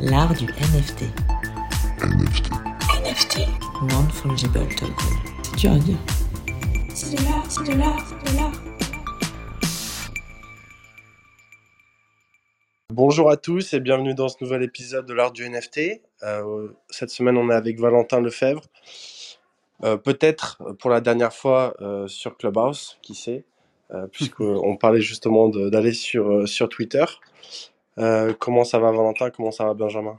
L'art du NFT. NFT. NFT. Non-fungible token. C'est dur à dire. C'est de l'art, c'est de l'art, c'est de l'art. Bonjour à tous et bienvenue dans ce nouvel épisode de l'art du NFT. Euh, cette semaine, on est avec Valentin Lefebvre. Euh, Peut-être pour la dernière fois euh, sur Clubhouse, qui sait, euh, puisqu'on parlait justement de- d'aller sur, euh, sur Twitter. Euh, comment ça va Valentin? Comment ça va Benjamin?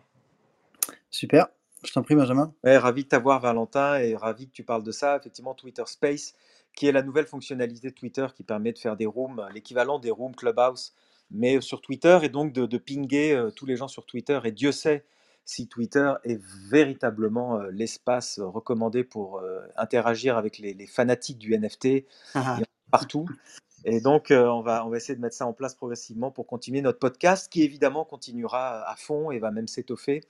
Super, je t'en prie Benjamin. Ouais, ravi de t'avoir Valentin et ravi que tu parles de ça. Effectivement, Twitter Space, qui est la nouvelle fonctionnalité de Twitter qui permet de faire des rooms, l'équivalent des rooms Clubhouse, mais sur Twitter et donc de, de pinguer euh, tous les gens sur Twitter. Et Dieu sait si Twitter est véritablement euh, l'espace recommandé pour euh, interagir avec les, les fanatiques du NFT partout. Et donc, euh, on, va, on va essayer de mettre ça en place progressivement pour continuer notre podcast, qui évidemment continuera à fond et va même s'étoffer.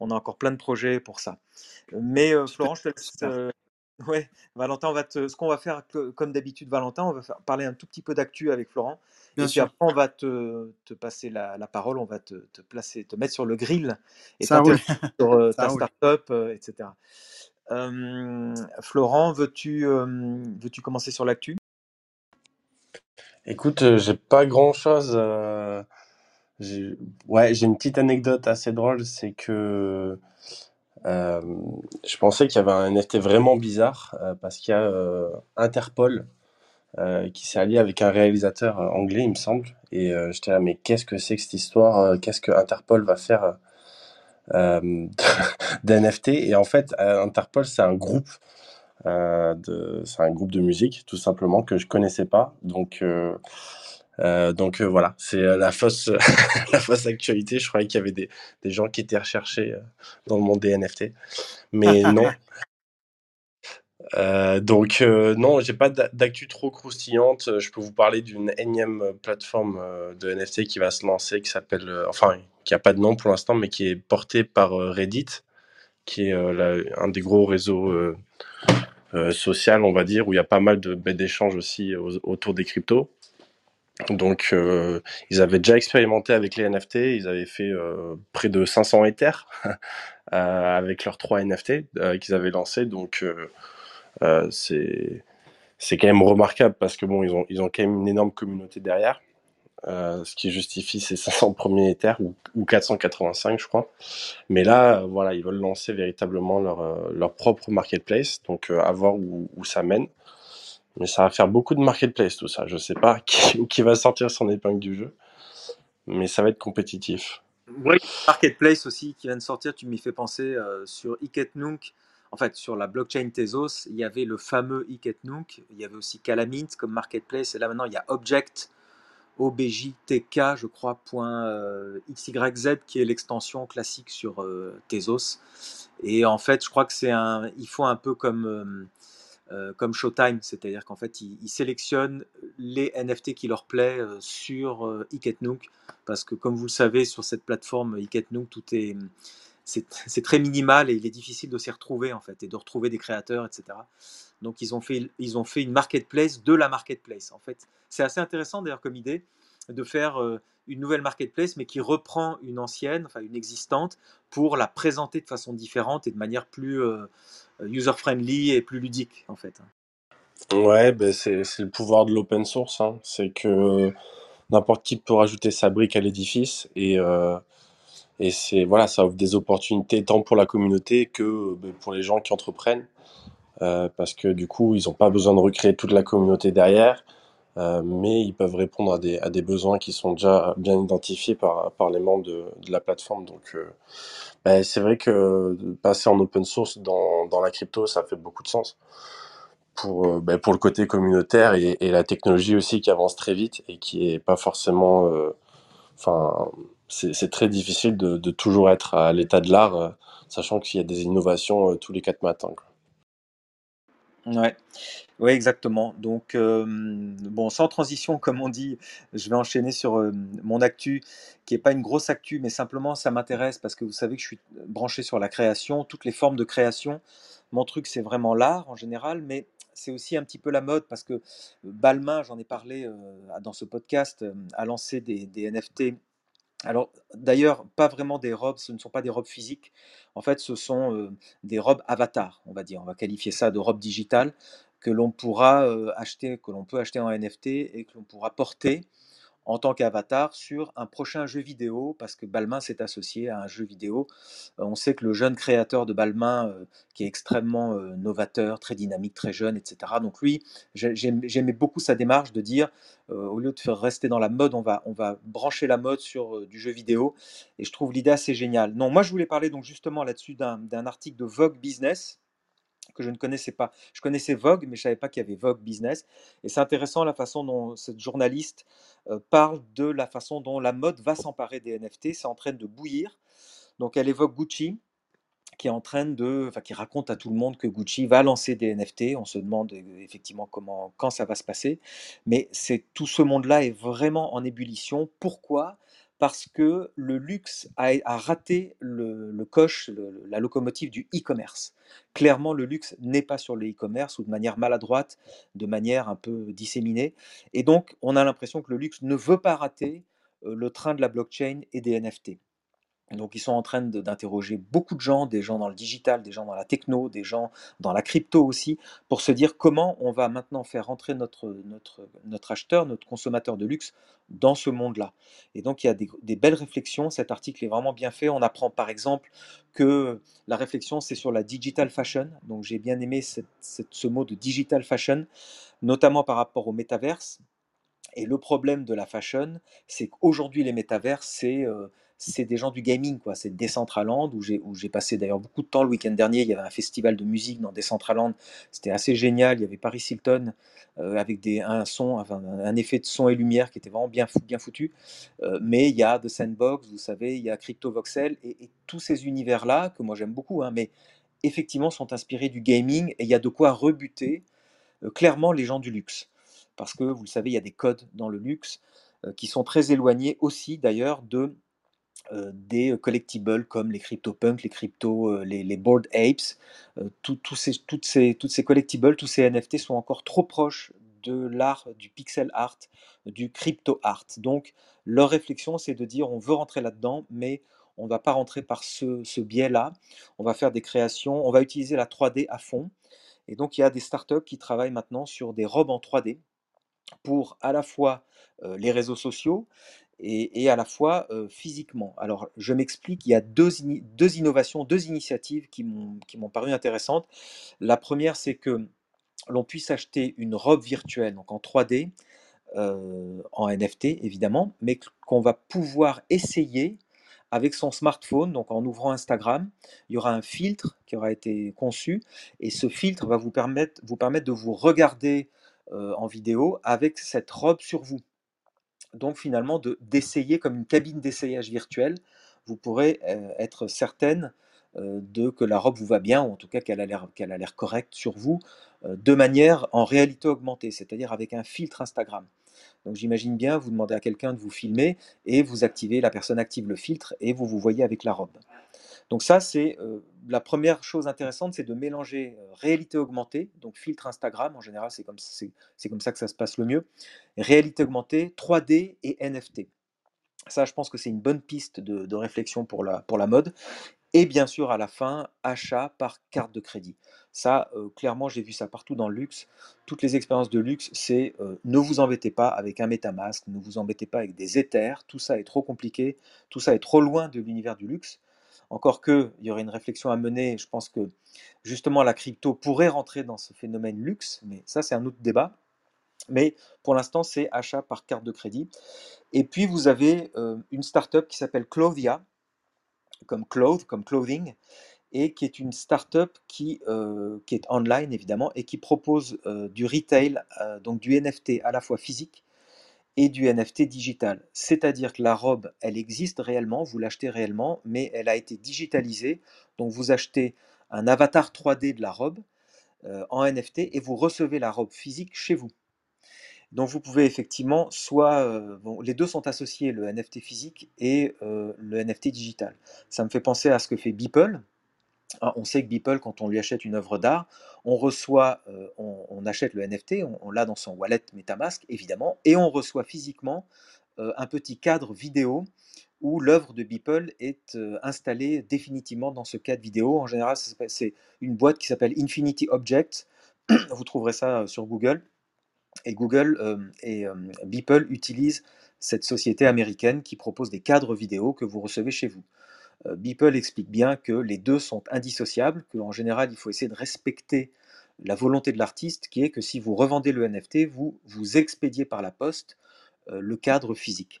On a encore plein de projets pour ça. Mais euh, Florent, je te laisse. Euh, ouais, Valentin, on va te, ce qu'on va faire, comme d'habitude, Valentin, on va faire- parler un tout petit peu d'actu avec Florent. Bien et puis après, on va te, te passer la, la parole, on va te, te placer, te mettre sur le grill et Ça sur euh, ta startup, euh, etc. Florent, veux-tu veux-tu commencer sur l'actu? Écoute, euh, j'ai pas grand-chose. euh, j'ai- Ouais, j'ai une petite anecdote assez drôle, c'est que euh, je pensais qu'il y avait un NFT vraiment bizarre parce qu'il y a Interpol qui s'est allié avec un réalisateur anglais, il me semble. Et euh, j'étais là, mais qu'est-ce que c'est que cette histoire? Qu'est-ce que Interpol va faire d'NFT? Et en fait, Interpol, c'est un groupe c'est un groupe de musique, tout simplement, que je connaissais pas. Donc, euh, euh, donc euh, voilà, c'est euh, la fausse, la fausse actualité. Je croyais qu'il y avait des, des gens qui étaient recherchés euh, dans le monde des NFT, mais non. Euh, donc euh, non, j'ai pas d'a- d'actu trop croustillante. Euh, Je peux vous parler d'une énième euh, plateforme euh, de NFT qui va se lancer, qui s'appelle, euh, enfin, qui a pas de nom pour l'instant, mais qui est portée par euh, Reddit, qui est euh, la- un des gros réseaux euh, euh, social, on va dire, où il y a pas mal de bêtes d'échanges aussi au- autour des cryptos. Donc, euh, ils avaient déjà expérimenté avec les NFT, ils avaient fait euh, près de 500 Ethers euh, avec leurs trois NFT euh, qu'ils avaient lancés. Donc, euh, euh, c'est c'est quand même remarquable parce que bon, ils ont ils ont quand même une énorme communauté derrière, euh, ce qui justifie ces 500 premiers Ethers ou, ou 485, je crois. Mais là, euh, voilà, ils veulent lancer véritablement leur euh, leur propre marketplace, donc à voir où, ça mène. Mais ça va faire beaucoup de marketplace tout ça. Je sais pas qui, va sortir son épingle du jeu, mais ça va être compétitif. Oui, Marketplace aussi qui vient de sortir, tu m'y fais penser sur Iketnunk. En fait, sur la blockchain Tezos, il y avait le fameux Iketnunk, il y avait aussi Calamint comme marketplace, et là maintenant il y a Object, OBJTK, je crois, euh, XYZ, qui est l'extension classique sur euh, Tezos. Et en fait, je crois que c'est un. Il faut un peu comme. euh, Showtime, c'est-à-dire qu'en fait, ils, sélectionnent les NFT qui leur plaît sur euh, Iketnunk, parce que comme vous le savez, sur cette plateforme Iketnunk, tout est c'est très minimal et il est difficile de s'y retrouver en fait et de retrouver des créateurs, etc. Donc ils ont fait ils ont fait une marketplace de la marketplace. En fait, c'est assez intéressant d'ailleurs comme idée de faire euh, une nouvelle marketplace, mais qui reprend une ancienne, enfin une existante, pour la présenter de façon différente et de manière plus euh, user-friendly et plus ludique, en fait. Ouais, ben c'est le pouvoir de l'open source. Hein. C'est que n'importe qui peut rajouter sa brique à l'édifice et euh, et c'est voilà, ça offre des opportunités tant pour la communauté que ben, pour les gens qui entreprennent. Euh, parce que du coup, ils n'ont pas besoin de recréer toute la communauté derrière, euh, mais ils peuvent répondre à des, à des besoins qui sont déjà bien identifiés par, par les membres de, la plateforme. Donc, euh, ben, c'est vrai que passer en open source dans, dans la crypto, ça fait beaucoup de sens pour, euh, ben, pour le côté communautaire et, la technologie aussi qui avance très vite et qui est pas forcément, euh, c'est très difficile de, toujours être à l'état de l'art, euh, sachant qu'il y a des innovations euh, tous les quatre matins. Ouais, ouais, exactement. Donc, bon, sans transition, comme on dit, je vais enchaîner sur mon actu, qui n'est pas une grosse actu, mais simplement ça m'intéresse parce que vous savez que je suis branché sur la création, toutes les formes de création. Mon truc, c'est vraiment l'art en général, mais c'est aussi un petit peu la mode parce que Balmain, j'en ai parlé euh, dans ce podcast, a lancé des NFT Alors, d'ailleurs, pas vraiment des robes, ce ne sont pas des robes physiques. En fait, ce sont des robes avatars, on va dire. On va qualifier ça de robes digitales que l'on pourra acheter, que l'on peut acheter en NFT et que l'on pourra porter en tant qu'avatar sur un prochain jeu vidéo, parce que Balmain s'est associé à un jeu vidéo. Euh, on sait que le jeune créateur de Balmain, euh, qui est extrêmement euh, novateur, très dynamique, très jeune, etc. Donc lui, j'aimais beaucoup sa démarche de dire, au lieu de faire rester dans la mode, on va, brancher la mode sur du jeu vidéo. Et je trouve l'idée assez géniale. Non, moi je voulais parler donc justement là-dessus d'un article de Vogue Business que je ne connaissais pas. Je connaissais Vogue, mais je savais pas qu'il y avait Vogue Business. Et c'est intéressant la façon dont cette journaliste euh, parle de la façon dont la mode va s'emparer des NFT. C'est en train de bouillir. Donc elle évoque Gucci, qui est en train de, enfin, qui raconte à tout le monde que Gucci va lancer des NFT. On se demande euh, effectivement comment, quand ça va se passer. Mais tout ce monde-là est vraiment en ébullition. Pourquoi? Parce que le luxe a, raté le, coche, la locomotive du e-commerce. Clairement, le luxe n'est pas sur le e-commerce ou de manière maladroite, de manière un peu disséminée. Et donc, on a l'impression que le luxe ne veut pas rater euh, le train de la blockchain et des NFT. Donc, ils sont en train d'interroger beaucoup de gens, des gens dans le digital, des gens dans la techno, des gens dans la crypto aussi, pour se dire comment on va maintenant faire rentrer notre, acheteur, notre consommateur de luxe dans ce monde-là. Et donc, il y a des, belles réflexions. Cet article est vraiment bien fait. On apprend par exemple que la réflexion, c'est sur la digital fashion. Donc, j'ai bien aimé ce mot de digital fashion, notamment par rapport au métaverse. Et le problème de la fashion, c'est qu'aujourd'hui, les métavers, c'est euh, c'est des gens du gaming, quoi. C'est Decentraland, où j'ai où j'ai passé d'ailleurs beaucoup de temps le week-end dernier. Il y avait un festival de musique dans Decentraland. C'était assez génial. Il y avait Paris Hilton euh, avec des, un son, un effet de son et lumière qui était vraiment bien, bien foutu. Euh, mais il y a The Sandbox, vous savez, il y a Crypto Voxel et, tous ces univers-là, que moi j'aime beaucoup, hein, mais effectivement sont inspirés du gaming et il y a de quoi rebuter euh, clairement les gens du luxe. Parce que vous le savez, il y a des codes dans le luxe qui sont très éloignés aussi d'ailleurs de des collectibles comme les CryptoPunks, les crypto, euh, les, les Apes, euh, tout- ces, toutes, ces, toutes ces collectibles, tous ces NFT sont encore trop proches de l'art du pixel art, du crypto art. Donc leur réflexion, c'est de dire on veut rentrer là-dedans, mais on ne va pas rentrer par ce, biais-là. On va faire des créations, on va utiliser la 3D à fond. Et donc il y a des startups qui travaillent maintenant sur des robes en 3D pour à la fois euh, les réseaux sociaux et, à la fois euh, physiquement. Alors, je m'explique, il y a deux, deux innovations, deux initiatives qui m'ont paru intéressantes. La première, c'est que l'on puisse acheter une robe virtuelle, donc en 3D, euh, en NFT évidemment, mais qu- qu'on va pouvoir essayer avec son smartphone, donc en ouvrant Instagram, il y aura un filtre qui aura été conçu, et ce filtre va vous permettre, vous permettre de vous regarder euh, en vidéo avec cette robe sur vous donc finalement de d'essayer comme une cabine d'essayage virtuelle. Vous pourrez euh, être certaine euh, de que la robe vous va bien, ou en tout cas qu'elle a l'air qu'elle a l'air correcte sur vous, euh, de manière en réalité augmentée, c'est-à-dire avec un filtre Instagram. Donc j'imagine bien, vous demandez à quelqu'un de vous filmer et vous activez, la personne active le filtre et vous vous voyez avec la robe. Donc ça, c'est la première chose intéressante, c'est de mélanger réalité augmentée, donc filtre Instagram, en général c'est comme, ça que ça se passe le mieux, réalité augmentée, 3D et NFT. Ça, je pense que c'est une bonne piste de, réflexion pour la, mode. Et bien sûr, à la fin, achat par carte de crédit. Ça, clairement, j'ai vu ça partout dans le luxe. Toutes les expériences de luxe, c'est ne vous embêtez pas avec un MetaMask, ne vous embêtez pas avec des Ethers. Tout ça est trop compliqué, tout ça est trop loin de l'univers du luxe. Encore que, il y aurait une réflexion à mener. Je pense que justement la crypto pourrait rentrer dans ce phénomène luxe, mais ça, c'est un autre débat. Mais pour l'instant, c'est achat par carte de crédit. Et puis, vous avez euh, une startup qui s'appelle Clothia, comme cloth, comme clothing, et qui est une startup qui, euh, qui est online évidemment et qui propose euh, du retail, donc du NFT à la fois physique et du NFT digital. C'est-à-dire que la robe, elle existe réellement, vous l'achetez réellement, mais elle a été digitalisée. Donc vous achetez un avatar 3D de la robe euh, en NFT et vous recevez la robe physique chez vous. Donc vous pouvez effectivement soit euh, bon, les deux sont associés, le NFT physique et euh, le NFT digital. Ça me fait penser à ce que fait Beeple. Ah, On sait que Beeple, quand on lui achète une œuvre d'art, on reçoit, euh, on, achète le NFT, on, l'a dans son wallet MetaMask évidemment, et on reçoit physiquement euh, un petit cadre vidéo où l'œuvre de Beeple est euh, installée définitivement dans ce cadre vidéo. En général, c'est une boîte qui s'appelle Infinity Object. Vous trouverez ça sur Google. Et Google et Beeple utilisent cette société américaine qui propose des cadres vidéo que vous recevez chez vous. Euh, Beeple explique bien que les deux sont indissociables, qu'en général, il faut essayer de respecter la volonté de l'artiste, qui est que si vous revendez le NFT, vous vous expédiez par la poste le cadre physique.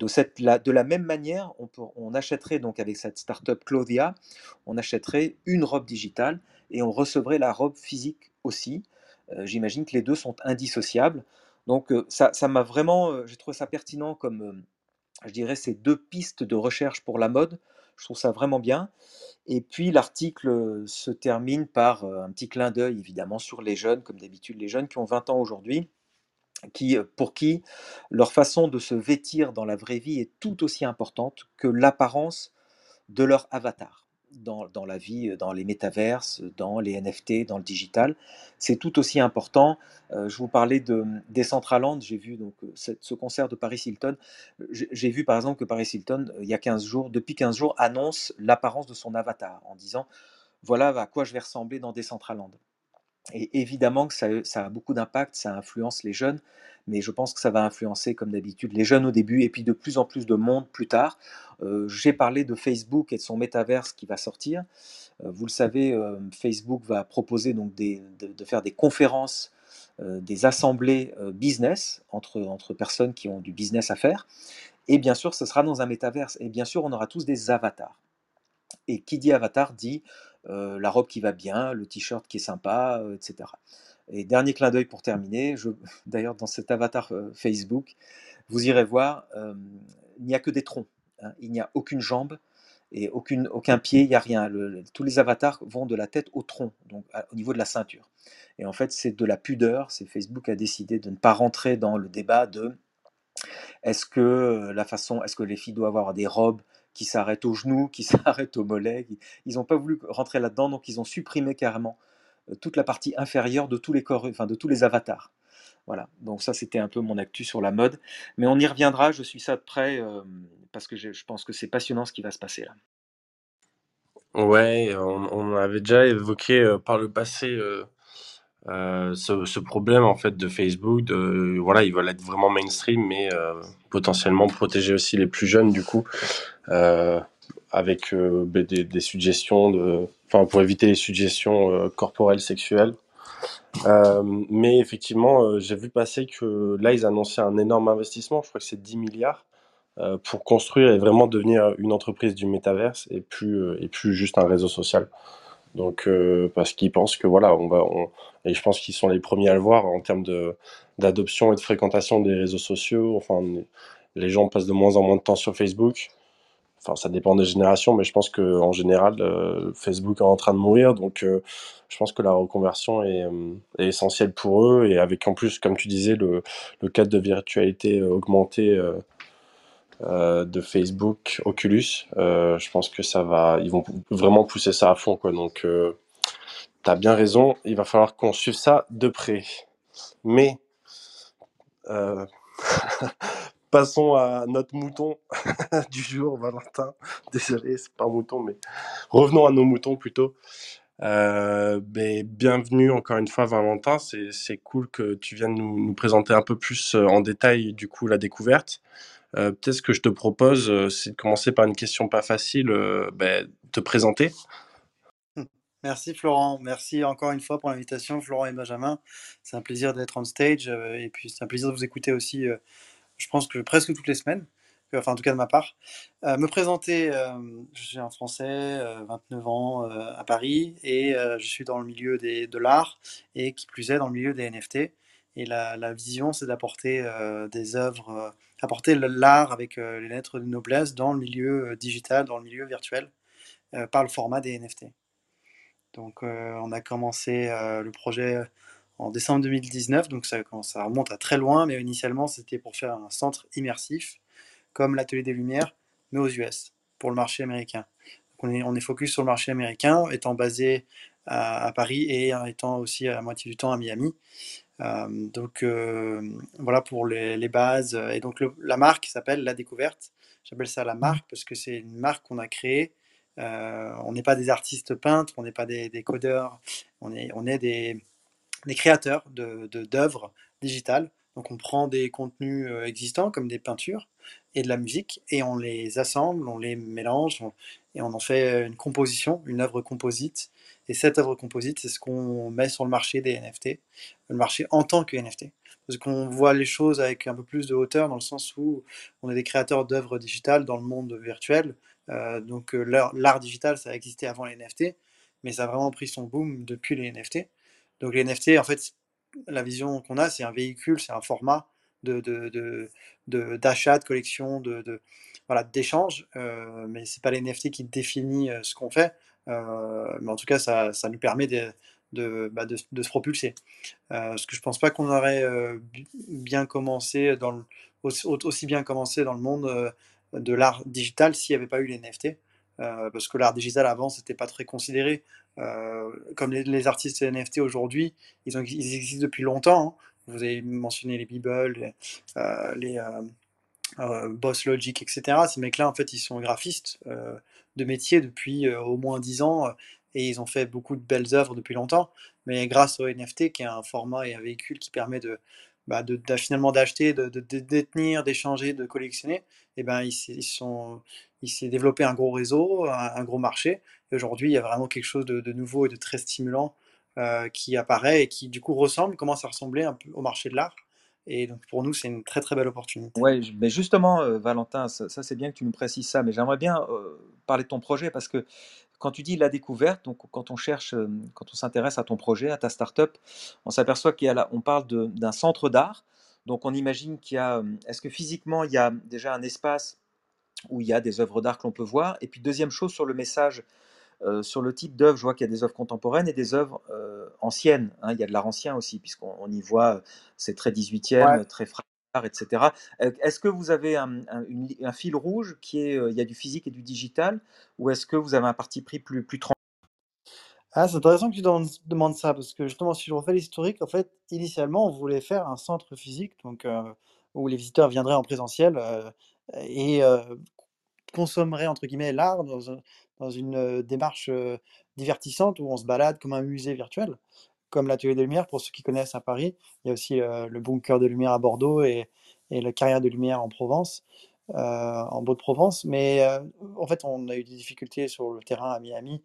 De, la, même manière, on, achèterait donc avec cette startup Clothia, on achèterait une robe digitale et on recevrait la robe physique aussi. Euh, j'imagine que les deux sont indissociables. Donc euh, ça m'a vraiment, euh, j'ai trouvé ça pertinent comme, je dirais, ces deux pistes de recherche pour la mode. Je trouve ça vraiment bien. Et puis l'article se termine par un petit clin d'œil évidemment sur les jeunes, comme d'habitude les jeunes qui ont 20 ans aujourd'hui, qui, pour qui leur façon de se vêtir dans la vraie vie est tout aussi importante que l'apparence de leur avatar dans, la vie, dans les métaverses, dans les NFT, dans le digital. C'est tout aussi important. Euh, je vous parlais de Decentraland, j'ai vu donc euh, ce concert de Paris Hilton. J'ai vu par exemple que Paris Hilton, euh, il y a 15 jours, depuis 15 jours, annonce l'apparence de son avatar en disant voilà à quoi je vais ressembler dans Decentraland. Et évidemment que ça, ça a beaucoup d'impact, ça influence les jeunes, mais je pense que ça va influencer, comme d'habitude, les jeunes au début et puis de plus en plus de monde plus tard. Euh, j'ai parlé de Facebook et de son métaverse qui va sortir. Euh, vous le savez, euh, Facebook va proposer donc de, faire des conférences, des assemblées business entre, entre personnes qui ont du business à faire. Et bien sûr, ce sera dans un métaverse. Et bien sûr, on aura tous des avatars. Et qui dit avatar dit la robe qui va bien, le t-shirt qui est sympa, etc. Et dernier clin d'œil pour terminer, d'ailleurs dans cet avatar Facebook, vous irez voir, il n'y a que des troncs, hein. il n'y a aucune jambe et aucune, aucun pied, il n'y a rien. tous les avatars vont de la tête au tronc, donc au niveau de la ceinture. Et en fait, c'est de la pudeur. C'est Facebook a décidé de ne pas rentrer dans le débat de est-ce que la façon, est-ce que les filles doivent avoir des robes qui s'arrêtent aux genoux, qui s'arrêtent aux mollets. Ils n'ont pas voulu rentrer là-dedans, donc ils ont supprimé carrément euh, toute la partie inférieure de tous les corps, enfin de tous les avatars. Voilà, donc ça c'était un peu mon actu sur la mode. Mais on y reviendra, je suis ça de près, euh, parce que je, pense que c'est passionnant ce qui va se passer là. Ouais, on, avait déjà évoqué euh, par le passé ce, problème en fait de Facebook. Voilà, ils veulent être vraiment mainstream, mais potentiellement protéger aussi les plus jeunes du coup. Euh, avec euh, ben, des, suggestions enfin pour éviter les suggestions euh, corporelles sexuelles. mais effectivement, j'ai vu passer que là ils annonçaient un énorme investissement. Je crois que c'est 10 milliards pour construire et vraiment devenir une entreprise du métaverse et plus et plus juste un réseau social. Donc parce qu'ils pensent que voilà, on va et je pense qu'ils sont les premiers à le voir en termes d'adoption et de fréquentation des réseaux sociaux. Enfin, les gens passent de moins en moins de temps sur Facebook. Enfin, ça dépend des générations, mais je pense qu'en général, euh, Facebook est en train de mourir. Donc, euh, je pense que la reconversion est, euh, essentielle pour eux. Et avec en plus, comme tu disais, le cadre de virtualité augmenté de Facebook, Oculus, je pense que ça va. Ils vont vraiment pousser ça à fond. Donc, tu as bien raison. Il va falloir qu'on suive ça de près. Mais. Passons à notre mouton du jour, Valentin. Désolé, c'est pas un mouton, mais revenons à nos moutons plutôt. Euh, ben, bienvenue encore une fois, Valentin. C'est cool que tu viennes nous, nous, présenter un peu plus euh, en détail du coup la découverte. Euh, Peut-être ce que je te propose, euh, c'est de commencer par une question pas facile, euh, ben, te présenter. Merci Florent, merci encore une fois pour l'invitation, Florent et Benjamin. C'est un plaisir d'être on stage et puis c'est un plaisir de vous écouter aussi je pense que presque toutes les semaines, enfin en tout cas de ma part. Me présenter, euh, je suis un Français, 29 euh, ans, à Paris, et je suis dans le milieu de l'art, et qui plus est dans le milieu des NFT. Et la, vision, c'est d'apporter des œuvres, apporter l'art avec les lettres de noblesse dans le milieu digital, dans le milieu virtuel, par le format des NFT. Donc on a commencé le projet en décembre 2019, donc ça, remonte à très loin, mais initialement c'était pour faire un centre immersif, comme l'Atelier des Lumières, mais aux US, pour le marché américain. on, on est focus sur le marché américain, étant basé à, Paris et étant aussi à moitié du temps à Miami. Euh, donc euh, voilà pour les, bases. Et donc la marque s'appelle La Découverte, J'appelle ça la marque parce que c'est une marque qu'on a créée. Euh, on n'est pas des artistes peintres, on n'est pas des, codeurs, on est, des, créateurs d'œuvres de, d'œuvres digitales. Donc on prend des contenus existants comme des peintures et de la musique et on les assemble, on les mélange et on en fait une composition, une œuvre composite. Et cette œuvre composite, c'est ce qu'on met sur le marché des NFT, le marché en tant que NFT. Parce qu'on voit les choses avec un peu plus de hauteur dans le sens où on est des créateurs d'œuvres digitales dans le monde virtuel. Euh, donc euh, l'art digital, ça a existé avant les NFT, mais ça a vraiment pris son boom depuis les NFT. Donc les NFT, en fait, la vision qu'on a, c'est un véhicule, c'est un format de, de, de- de- d'achat, de, collection, de, voilà, d'échange, euh, mais c'est pas les NFT qui définit euh, ce qu'on fait, mais en tout cas, ça, ça nous permet de, de, bah, de- se propulser. Euh, parce que je pense pas qu'on aurait euh, bi- bien commencé dans le, aussi, bien commencé dans le monde euh, de l'art digital s'il n'y avait pas eu les NFT. Euh, parce que l'art digital avant, c'était pas très considéré. Euh, comme les, artistes NFT aujourd'hui, ils, existent depuis longtemps. hein. Vous avez mentionné les Beeple, les, euh, euh, euh, Boss Logic, etc. Ces mecs-là, en fait, ils sont graphistes euh, de métier depuis euh, au moins 10 ans euh, et ils ont fait beaucoup de belles œuvres depuis longtemps. Mais grâce au NFT, qui est un format et un véhicule qui permet de, bah, de, finalement d'acheter, de, de- détenir, d'échanger, de collectionner, et ben, ils, sont, il s'est développé un gros réseau, un, gros marché. Et aujourd'hui, il y a vraiment quelque chose de, nouveau et de très stimulant euh, qui apparaît et qui, du coup, ressemble, commence à ressembler un peu au marché de l'art. Et donc, pour nous, c'est une très très belle opportunité. Je- mais justement, Valentin, ça, c'est bien que tu nous précises ça, mais j'aimerais bien parler de ton projet parce que quand tu dis la découverte, donc quand on cherche, quand on s'intéresse à ton projet, à ta startup, on s'aperçoit qu'il y a là, on parle d'un centre d'art. Donc on imagine qu'il y a, est-ce que physiquement il y a déjà un espace où il y a des œuvres d'art que l'on peut voir? Et puis deuxième chose sur le message, euh, sur le type d'œuvre, je vois qu'il y a des œuvres contemporaines et des œuvres euh, anciennes. hein. il y a de l'art ancien aussi, puisqu'on on y voit, c'est très 18e, Ouais. très fragile, etc. Euh, Est-ce que vous avez un, fil rouge qui est, euh, il y a du physique et du digital, ou est-ce que vous avez un parti pris plus, plus tranquille Ah, c'est intéressant que tu demandes, ça, parce que justement, si je refais l'historique, en fait, initialement, on voulait faire un centre physique, donc euh, où les visiteurs viendraient en présentiel et consommeraient, entre guillemets, l'art dans, dans une démarche divertissante où on se balade comme un musée virtuel, comme l'Atelier des Lumières, pour ceux qui connaissent à Paris. Il y a aussi euh, le Bunker de Lumière à Bordeaux et, la Carrière de Lumière en Provence, euh, en Beau-de-Provence. Mais euh, en fait, on a eu des difficultés sur le terrain à Miami.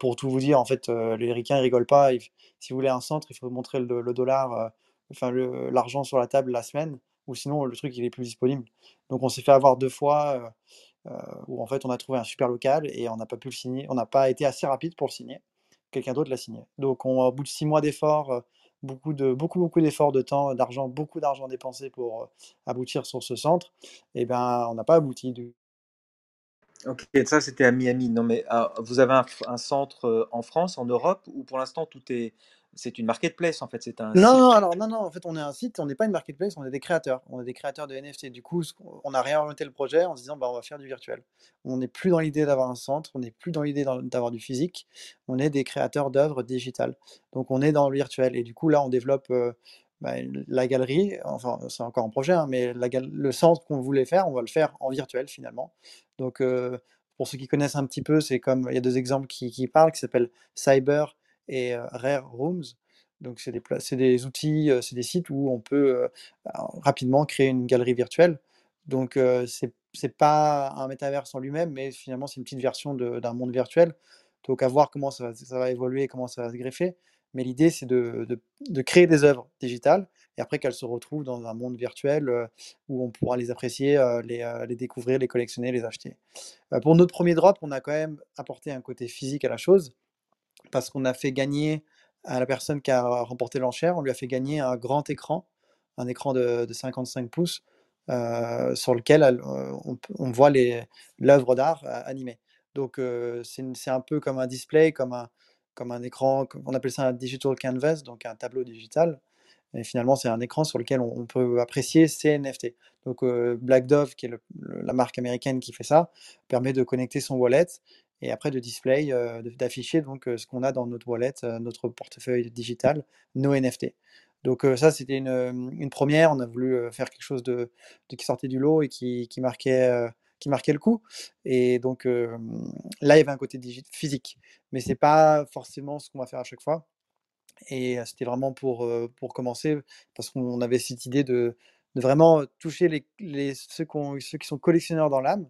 Pour tout vous dire, en fait, les Ricains ils rigolent pas. Si vous voulez un centre, il faut montrer le, dollar, enfin l'argent sur la table la semaine, ou sinon le truc il est plus disponible. Donc on s'est fait avoir deux fois. où en fait on a trouvé un super local et on n'a pas pu le signer, on n'a pas été assez rapide pour le signer. Quelqu'un d'autre l'a signé. Donc on, au bout de six mois d'efforts, euh, beaucoup de beaucoup beaucoup d'efforts de temps, d'argent, beaucoup d'argent dépensé pour euh, aboutir sur ce centre, et ben on n'a pas abouti. Du... Ok, ça c'était à Miami. Non, mais ah, vous avez un, un centre euh, en France, en Europe, ou pour l'instant tout est, c'est une marketplace en fait, c'est un Non, non, alors non, non, en fait on est un site, on n'est pas une marketplace, on est des créateurs, on est des créateurs de NFT. Du coup, on a réorienté le projet en se disant bah on va faire du virtuel. On n'est plus dans l'idée d'avoir un centre, on n'est plus dans l'idée d'avoir du physique, on est des créateurs d'œuvres digitales. Donc on est dans le virtuel et du coup là on développe euh, bah, la galerie, enfin c'est encore un projet, hein, mais la le centre qu'on voulait faire, on va le faire en virtuel finalement. Donc euh, pour ceux qui connaissent un petit peu, c'est comme il y a deux exemples qui, qui parlent, qui s'appellent Cyber et Rare Rooms. Donc c'est des, pla- c'est des outils, c'est des sites où on peut rapidement créer une galerie virtuelle. Donc c'est c'est pas un métaverse en lui-même, mais finalement c'est une petite version de- d'un monde virtuel. Donc à voir comment ça va, ça va évoluer, comment ça va se greffer. Mais l'idée c'est de, de- de créer des œuvres digitales et après qu'elles se retrouvent dans un monde virtuel euh, où on pourra les apprécier, euh, les, euh, les découvrir, les collectionner, les acheter. Euh, pour notre premier drop, on a quand même apporté un côté physique à la chose parce qu'on a fait gagner à la personne qui a remporté l'enchère, on lui a fait gagner un grand écran, un écran de, de 55 pouces, euh, sur lequel euh, on, voit l'œuvre d'art euh, animée. Donc c'est un peu comme un display, comme un, écran, on appelle ça un digital canvas, donc un tableau digital. Et finalement, c'est un écran sur lequel on, peut apprécier ces NFT. Donc euh, Black Dove, qui est la marque américaine qui fait ça, permet de connecter son wallet et après de display, euh, d'afficher donc euh, ce qu'on a dans notre wallet, euh, notre portefeuille digital, nos NFT. Donc ça, c'était une, une première. On a voulu faire quelque chose de, qui sortait du lot et qui, qui marquait, qui marquait le coup. Et donc là, il y avait un côté physique, mais c'est pas forcément ce qu'on va faire à chaque fois. Et c'était vraiment pour, pour commencer, parce qu'on avait cette idée de, de vraiment toucher les, les- ceux qui sont collectionneurs dans l'âme,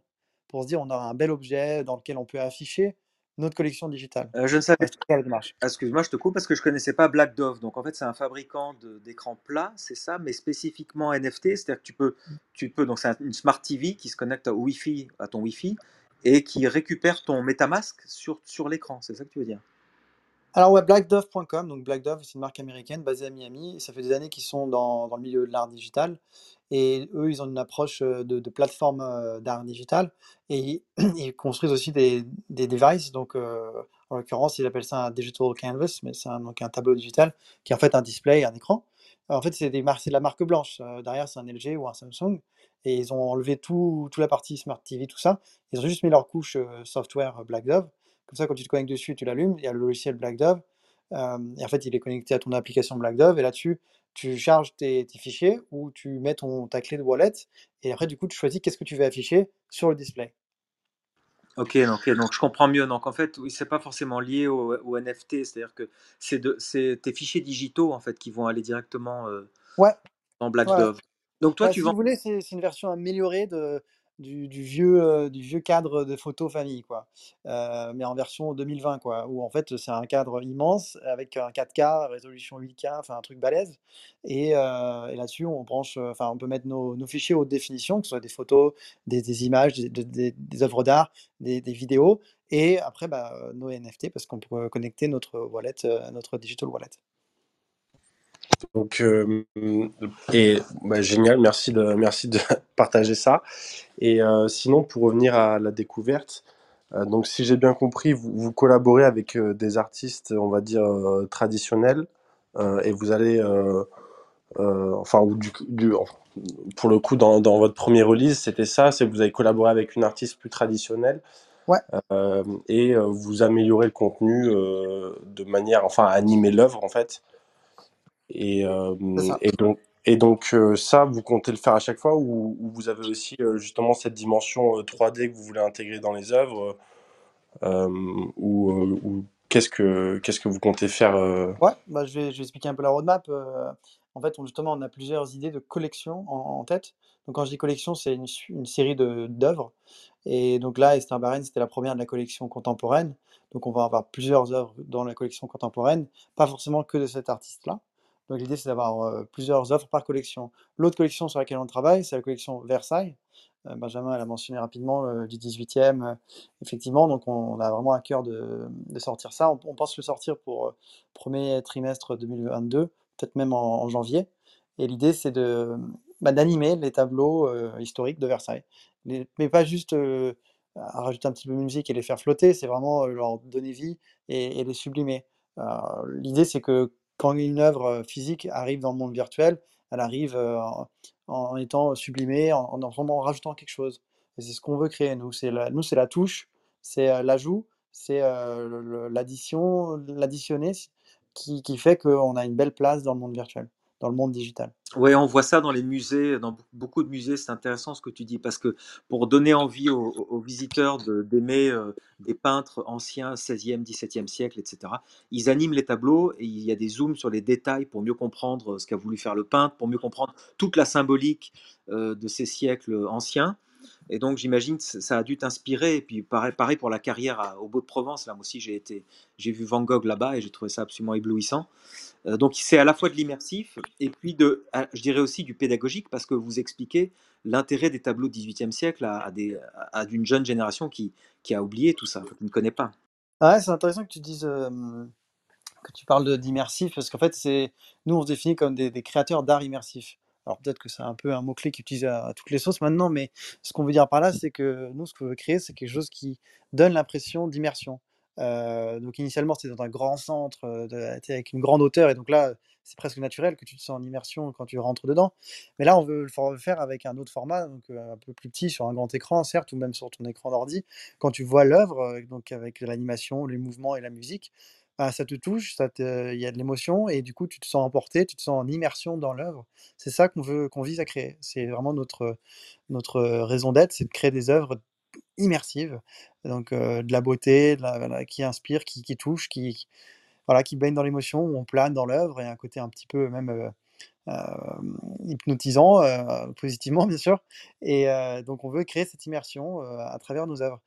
pour se dire on aura un bel objet dans lequel on peut afficher notre collection digitale. Euh, je ne savais ça la démarche. Excuse-moi, je te coupe parce que je connaissais pas Black Dove. Donc en fait, c'est un fabricant d'écrans plats, c'est ça, mais spécifiquement NFT, c'est-à-dire que tu peux, tu peux, donc c'est un- une smart TV qui se connecte au Wi-Fi, à ton Wi-Fi, et qui récupère ton MetaMask sur, sur l'écran. C'est ça que tu veux dire? Alors ouais, blackdove.com, donc Black Dove, c'est une marque américaine basée à Miami. Et ça fait des années qu'ils sont dans, dans le milieu de l'art digital. Et eux, ils ont une approche de, plateforme d'art digital. Et ils, construisent aussi des, des devices. Donc, en l'occurrence, ils appellent ça un digital canvas, mais c'est un, un tableau digital qui est en fait un display, un écran. En fait, c'est de la marque blanche. Derrière, c'est un LG ou un Samsung. Et ils ont enlevé tout, toute la partie Smart TV, tout ça. Ils ont juste mis leur couche software Black Dove. Comme ça, quand tu te connectes dessus, tu l'allumes, il y a le logiciel Black Dove. et en fait, il est connecté à ton application Black Dove. Et là-dessus, tu charges tes, tes fichiers ou tu mets ton, ta clé de wallet. Et après, du coup, tu choisis qu'est-ce que tu veux afficher sur le display. Ok, donc, ok, donc je comprends mieux. Donc en fait, oui, c'est pas forcément lié au, au NFT, c'est-à-dire que c'est tes fichiers digitaux en fait qui vont aller directement euh, Ouais, dans Black ouais. Dove. Donc toi, Bah, tu si vends. vous voulez, c'est une version améliorée de, du, vieux, euh, du vieux cadre de photo famille, quoi. Euh, mais en version 2020, quoi. Où en fait, c'est un cadre immense avec un 4K, résolution 8K, enfin un truc balèze. Et, euh, là-dessus, on branche, enfin, on peut mettre nos, nos fichiers haute définition, que ce soit des photos, des, images, des, des, œuvres d'art, des, vidéos. Et après, bah, nos NFT, parce qu'on peut connecter notre wallet, notre digital wallet. Donc, euh, et bah, génial, merci de, merci de partager ça. Et euh, sinon, pour revenir à la découverte, euh, donc si j'ai bien compris, vous, vous collaborez avec euh, des artistes, on va dire, euh, traditionnels, euh, et vous allez, euh, euh, enfin, ou du, du- pour le coup, dans, dans votre premier release, c'était ça, c'est que vous avez collaboré avec une artiste plus traditionnelle, Ouais. euh, et euh, vous améliorez le contenu euh, de manière, enfin, à animer l'œuvre, en fait. Et, euh, et donc, et donc euh, ça, vous comptez le faire à chaque fois ou, ou vous avez aussi euh, justement cette dimension euh, 3D que vous voulez intégrer dans les œuvres ou, ou qu'est-ce que qu'est-ce que vous comptez faire Ouais, bah, je vais, je vais expliquer un peu la roadmap. en fait, on, justement, on a plusieurs idées de collection en, en tête. Donc, quand je dis collection, c'est une, une série de- d'œuvres. Et donc là, Esther Barren, c'était la première de la collection contemporaine. Donc, on va avoir plusieurs œuvres dans la collection contemporaine, pas forcément que de cet artiste-là. Donc, l'idée, c'est d'avoir euh, plusieurs œuvres par collection. L'autre collection sur laquelle on travaille, c'est la collection Versailles. Euh, Benjamin l'a mentionné rapidement, euh, du 18e, euh, effectivement. Donc, on, a vraiment à cœur de, sortir ça. On, pense le sortir pour euh, premier trimestre 2022, peut-être même en, janvier. Et l'idée, c'est de, bah, d'animer les tableaux historiques de Versailles. Les- mais pas juste rajouter un petit peu de musique et les faire flotter, c'est vraiment leur donner vie et, et les sublimer. L'idée, c'est que quand une œuvre physique arrive dans le monde virtuel, elle arrive en, étant sublimée, en, rajoutant quelque chose. C'est ce qu'on veut créer, nous. C'est la, touche, c'est l'ajout, c'est l'addition, l'additionner qui fait qu'on a une belle place dans le monde virtuel, dans le monde digital. Oui, on voit ça dans les musées, dans be- beaucoup de musées, c'est intéressant ce que tu dis, parce que pour donner envie aux, visiteurs d'aimer euh, des peintres anciens, 16e, 17e siècle, etc., ils animent les tableaux et il y a des zooms sur les détails pour mieux comprendre ce qu'a voulu faire le peintre, pour mieux comprendre toute la symbolique euh, de ces siècles anciens. Et donc j'imagine que ça a dû t'inspirer. Et puis pareil, pour la carrière au Beau de Provence, là moi aussi j'ai j'ai vu Van Gogh là-bas et j'ai trouvé ça absolument éblouissant. Euh, donc c'est à la fois de l'immersif et puis de, à- je dirais aussi du pédagogique parce que vous expliquez l'intérêt des tableaux du XVIIIe siècle à, des, à, d'une jeune génération qui, qui a oublié tout ça, qui ne connaît pas. Ah c'est intéressant que tu dises euh, que tu parles d'immersif, parce qu'en fait, c'est nous, on se définit comme des, des créateurs d'art immersif. Alors peut-être que c'est un peu un mot-clé qui utilise à, à toutes les sauces maintenant, mais ce qu'on veut dire par là, c'est que nous, ce qu'on veut créer, c'est quelque chose qui donne l'impression d'immersion. Euh, donc initialement, c'était dans un grand centre, euh, avec une grande hauteur, et donc là, c'est presque naturel que tu te sens en immersion quand tu rentres dedans. Mais là, on veut le faire avec un autre format, donc euh, un peu plus petit, sur un grand écran, certes, ou même sur ton écran d'ordi. Quand tu vois l'œuvre, euh, donc avec l'animation, les mouvements et la musique, bah, ça te touche, ça il y a de l'émotion et du coup, tu te sens emporté, tu te sens en immersion dans l'œuvre. C'est ça qu'on veut qu'on vise à créer. C'est vraiment notre, notre, raison d'être, c'est de créer des œuvres immersives, donc heu, de la beauté, de la voilà, qui inspire, qui qui touche, qui voilà, qui baigne dans l'émotion, où on plane dans l'œuvre. Et un côté un petit peu même, heu, hem, hypnotisant, positivement bien sûr. Et donc on veut créer cette immersion, à travers nos œuvres.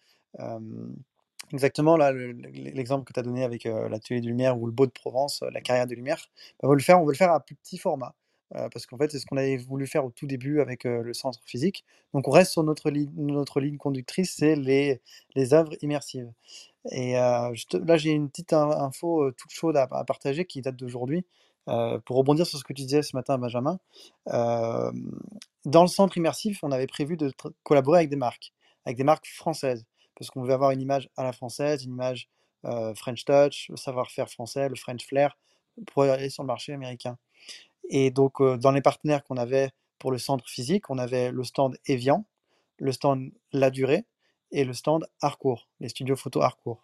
Exactement là, le le l'exemple que tu as donné avec, heu, l'atelier de lumière ou le Beau de Provence, la carrière de lumière, bah, on veut le faire on veut le faire à plus petit format, parce qu'en fait, c'est ce qu'on avait voulu faire au tout début avec, le centre physique. Donc on reste sur notre ligne notre ligne conductrice, c'est les les œuvres immersives et là, j'ai une petite in info, toute chaude à partager qui date d'aujourd'hui, pour rebondir sur ce que tu disais ce matin, Benjamin. Dans le centre immersif, on avait prévu de collaborer avec des marques, avec des marques françaises, parce qu'on veut avoir une image à la française, une image, French touch, le savoir-faire français, le French flair, pour aller sur le marché américain et donc heu, dans les partenaires qu'on avait pour le centre physique, on avait le stand Evian, le stand La Durée et le stand Harcourt, les studios photo Harcourt.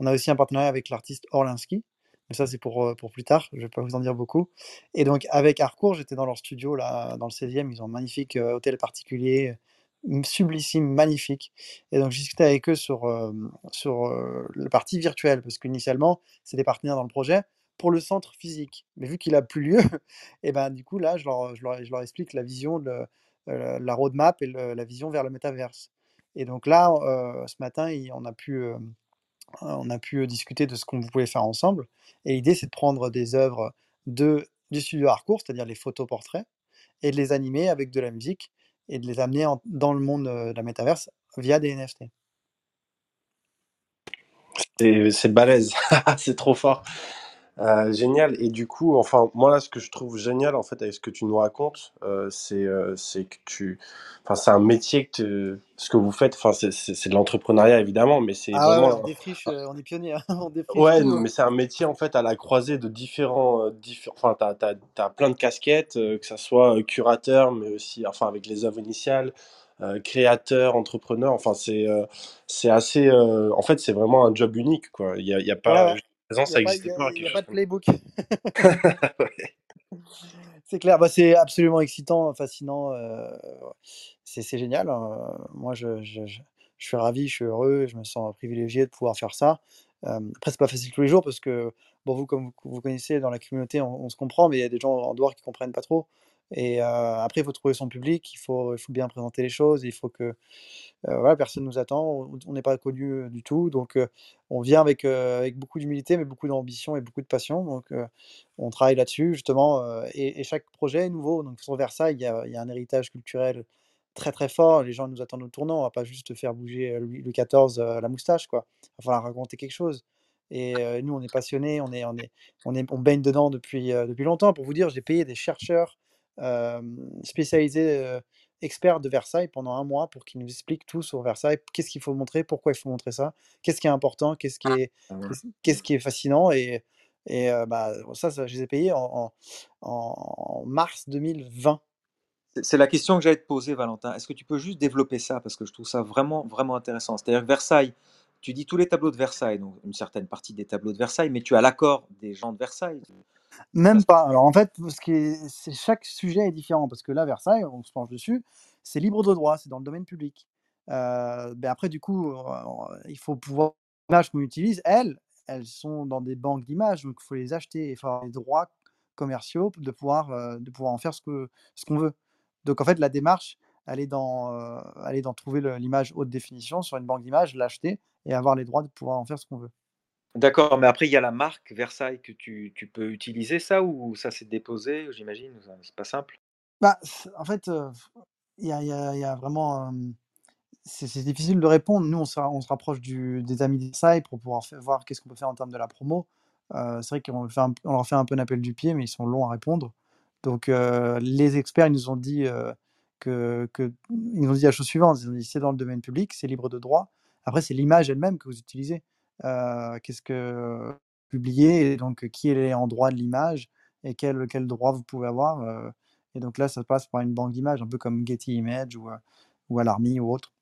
On a aussi un partenariat avec l'artiste Orlinski, mais ça c'est pour, heu, pour plus tard, je vais pas vous en dire beaucoup. Et donc avec Harcourt, j'étais dans leur studio là, dans le 16e, ils ont un magnifique, heu, hôtel particulier, sublissime, magnifique. Et donc j'ai discuté avec eux sur, hem, sur, la partie virtuelle parce qu'initialement, c'est des partenaires dans le projet pour le centre physique. Mais vu qu'il a plus lieu et ben, du coup là, je leur explique la vision de, heu, la roadmap et la vision vers le métaverse et donc là, heu, ce matin, il on a pu, discuter de ce qu'on pouvait faire ensemble et l'idée, c'est de prendre des œuvres de du studio Harcourt, c'est-à-dire les photos portraits et de les animer avec de la musique et de les amener en dans le monde, de la métaverse via des NFT. C'est balèze, c'est trop fort. Heu, génial et du coup, enfin, moi, là, ce que je trouve génial, en fait, avec ce que tu nous racontes, heu, c'est, heu, c'est que tu enfin, c'est un métier que te ce que vous faites, enfin, c'est c'est c'est de l'entrepreneuriat évidemment, mais c'est Ah ouais, ouais, vraiment on défriche, heu, on est pionniers, hein, on défriche ouais, tout, heu mais c'est un métier, en fait, à la croisée de différents, heu, diffé enfin, tu as tu as tu as plein de casquettes, heu, que ça soit, heu, curateur, mais aussi enfin, avec les œuvres initiales, heu, créateur, entrepreneur, enfin, c'est, heu, c'est assez, heu, en fait, c'est vraiment un job unique, quoi. Il y a il y a Ouais, pas ouais. Ça pas il y existait a pas, il y quelque a pas chose de playbook. Ouais. C'est clair, bah, c'est absolument excitant, fascinant, heu, c'est génial, heu, moi je je je je suis ravi, je suis heureux, je me sens privilégié de pouvoir faire ça. Hem, après c'est pas facile tous les jours parce que, bon, vous comme vous vous connaissez dans la communauté, on on se comprend, mais il y a des gens en dehors qui comprennent pas trop et après il faut trouver son public, il faut bien présenter les choses, il faut que Heu, voilà, personne nous attend, on n'est pas connus, heu, du tout, donc on vient avec, beaucoup d'humilité, mais beaucoup d'ambition et beaucoup de passion, donc on travaille là-dessus justement, et chaque projet est nouveau, donc sur Versailles, il y a y a un héritage culturel très, très fort. Les gens nous attendent au tournant, on va pas juste faire bouger, Louis Louis la moustache, quoi. Il va falloir raconter quelque chose et nous, on est passionnés, on est on est on est on baigne dedans depuis, depuis longtemps. Pour vous dire, j'ai payé des chercheurs, heu experts de Versailles pendant un mois pour qu'ils nous expliquent tout sur Versailles. Qu'est-ce qu'il faut montrer? Pourquoi il faut montrer ça? Qu'est-ce qui est important? Qu'est-ce qui est qu'est-ce qu'est-ce qui est fascinant? Et bah, ça ça je les ai payés en en en mars 2020. C'est la question que j'allais te poser, Valentin. Est-ce que tu peux juste développer ça? Parce que je trouve ça vraiment, vraiment intéressant. C'est-à-dire que Versailles, tu dis tous les tableaux de Versailles, donc une certaine partie des tableaux de Versailles, mais tu as l'accord des gens de Versailles. Même pas. Alors en fait, ce qui est c'est chaque sujet est différent parce que là, Versailles, on se penche dessus, c'est libre de droit, c'est dans le domaine public. Heu, beh, après du coup, heu, il faut pouvoir les images qu'on utilise, elles, elles sont dans des banques d'images, donc il faut les acheter. Il faut avoir les droits commerciaux de pouvoir, heu, de pouvoir en faire ce que ce qu'on veut. Donc en fait, la démarche, elle est dans, heu, elle est dans trouver le l'image haute définition sur une banque d'images, l'acheter et avoir les droits de pouvoir en faire ce qu'on veut. D'accord, mais après il y a la marque Versailles que tu tu peux utiliser ça ou ça s'est déposé, j'imagine? C'est pas simple? Bah, en fait, heu, il y a y a y a vraiment, hem C'est difficile de répondre. Nous, on se on se rapproche du des amis d'Insight pour pouvoir voir qu'est-ce qu'on peut faire en termes de la promo. Heu, c'est vrai qu'on leur fait un peu un appel du pied, mais ils sont longs à répondre. Donc les experts, ils nous ont dit, que que ils nous ont dit la chose suivante, ils ont dit: «C'est dans le domaine public, c'est libre de droit. Après, c'est l'image elle-même que vous utilisez. Heu, qu'est-ce que publier et donc qui est en droit de l'image et quel quel droit vous pouvez avoir?» heu et donc là, ça passe par une banque d'images, un peu comme Getty Images ou, heu, ou Alarmy ou autre.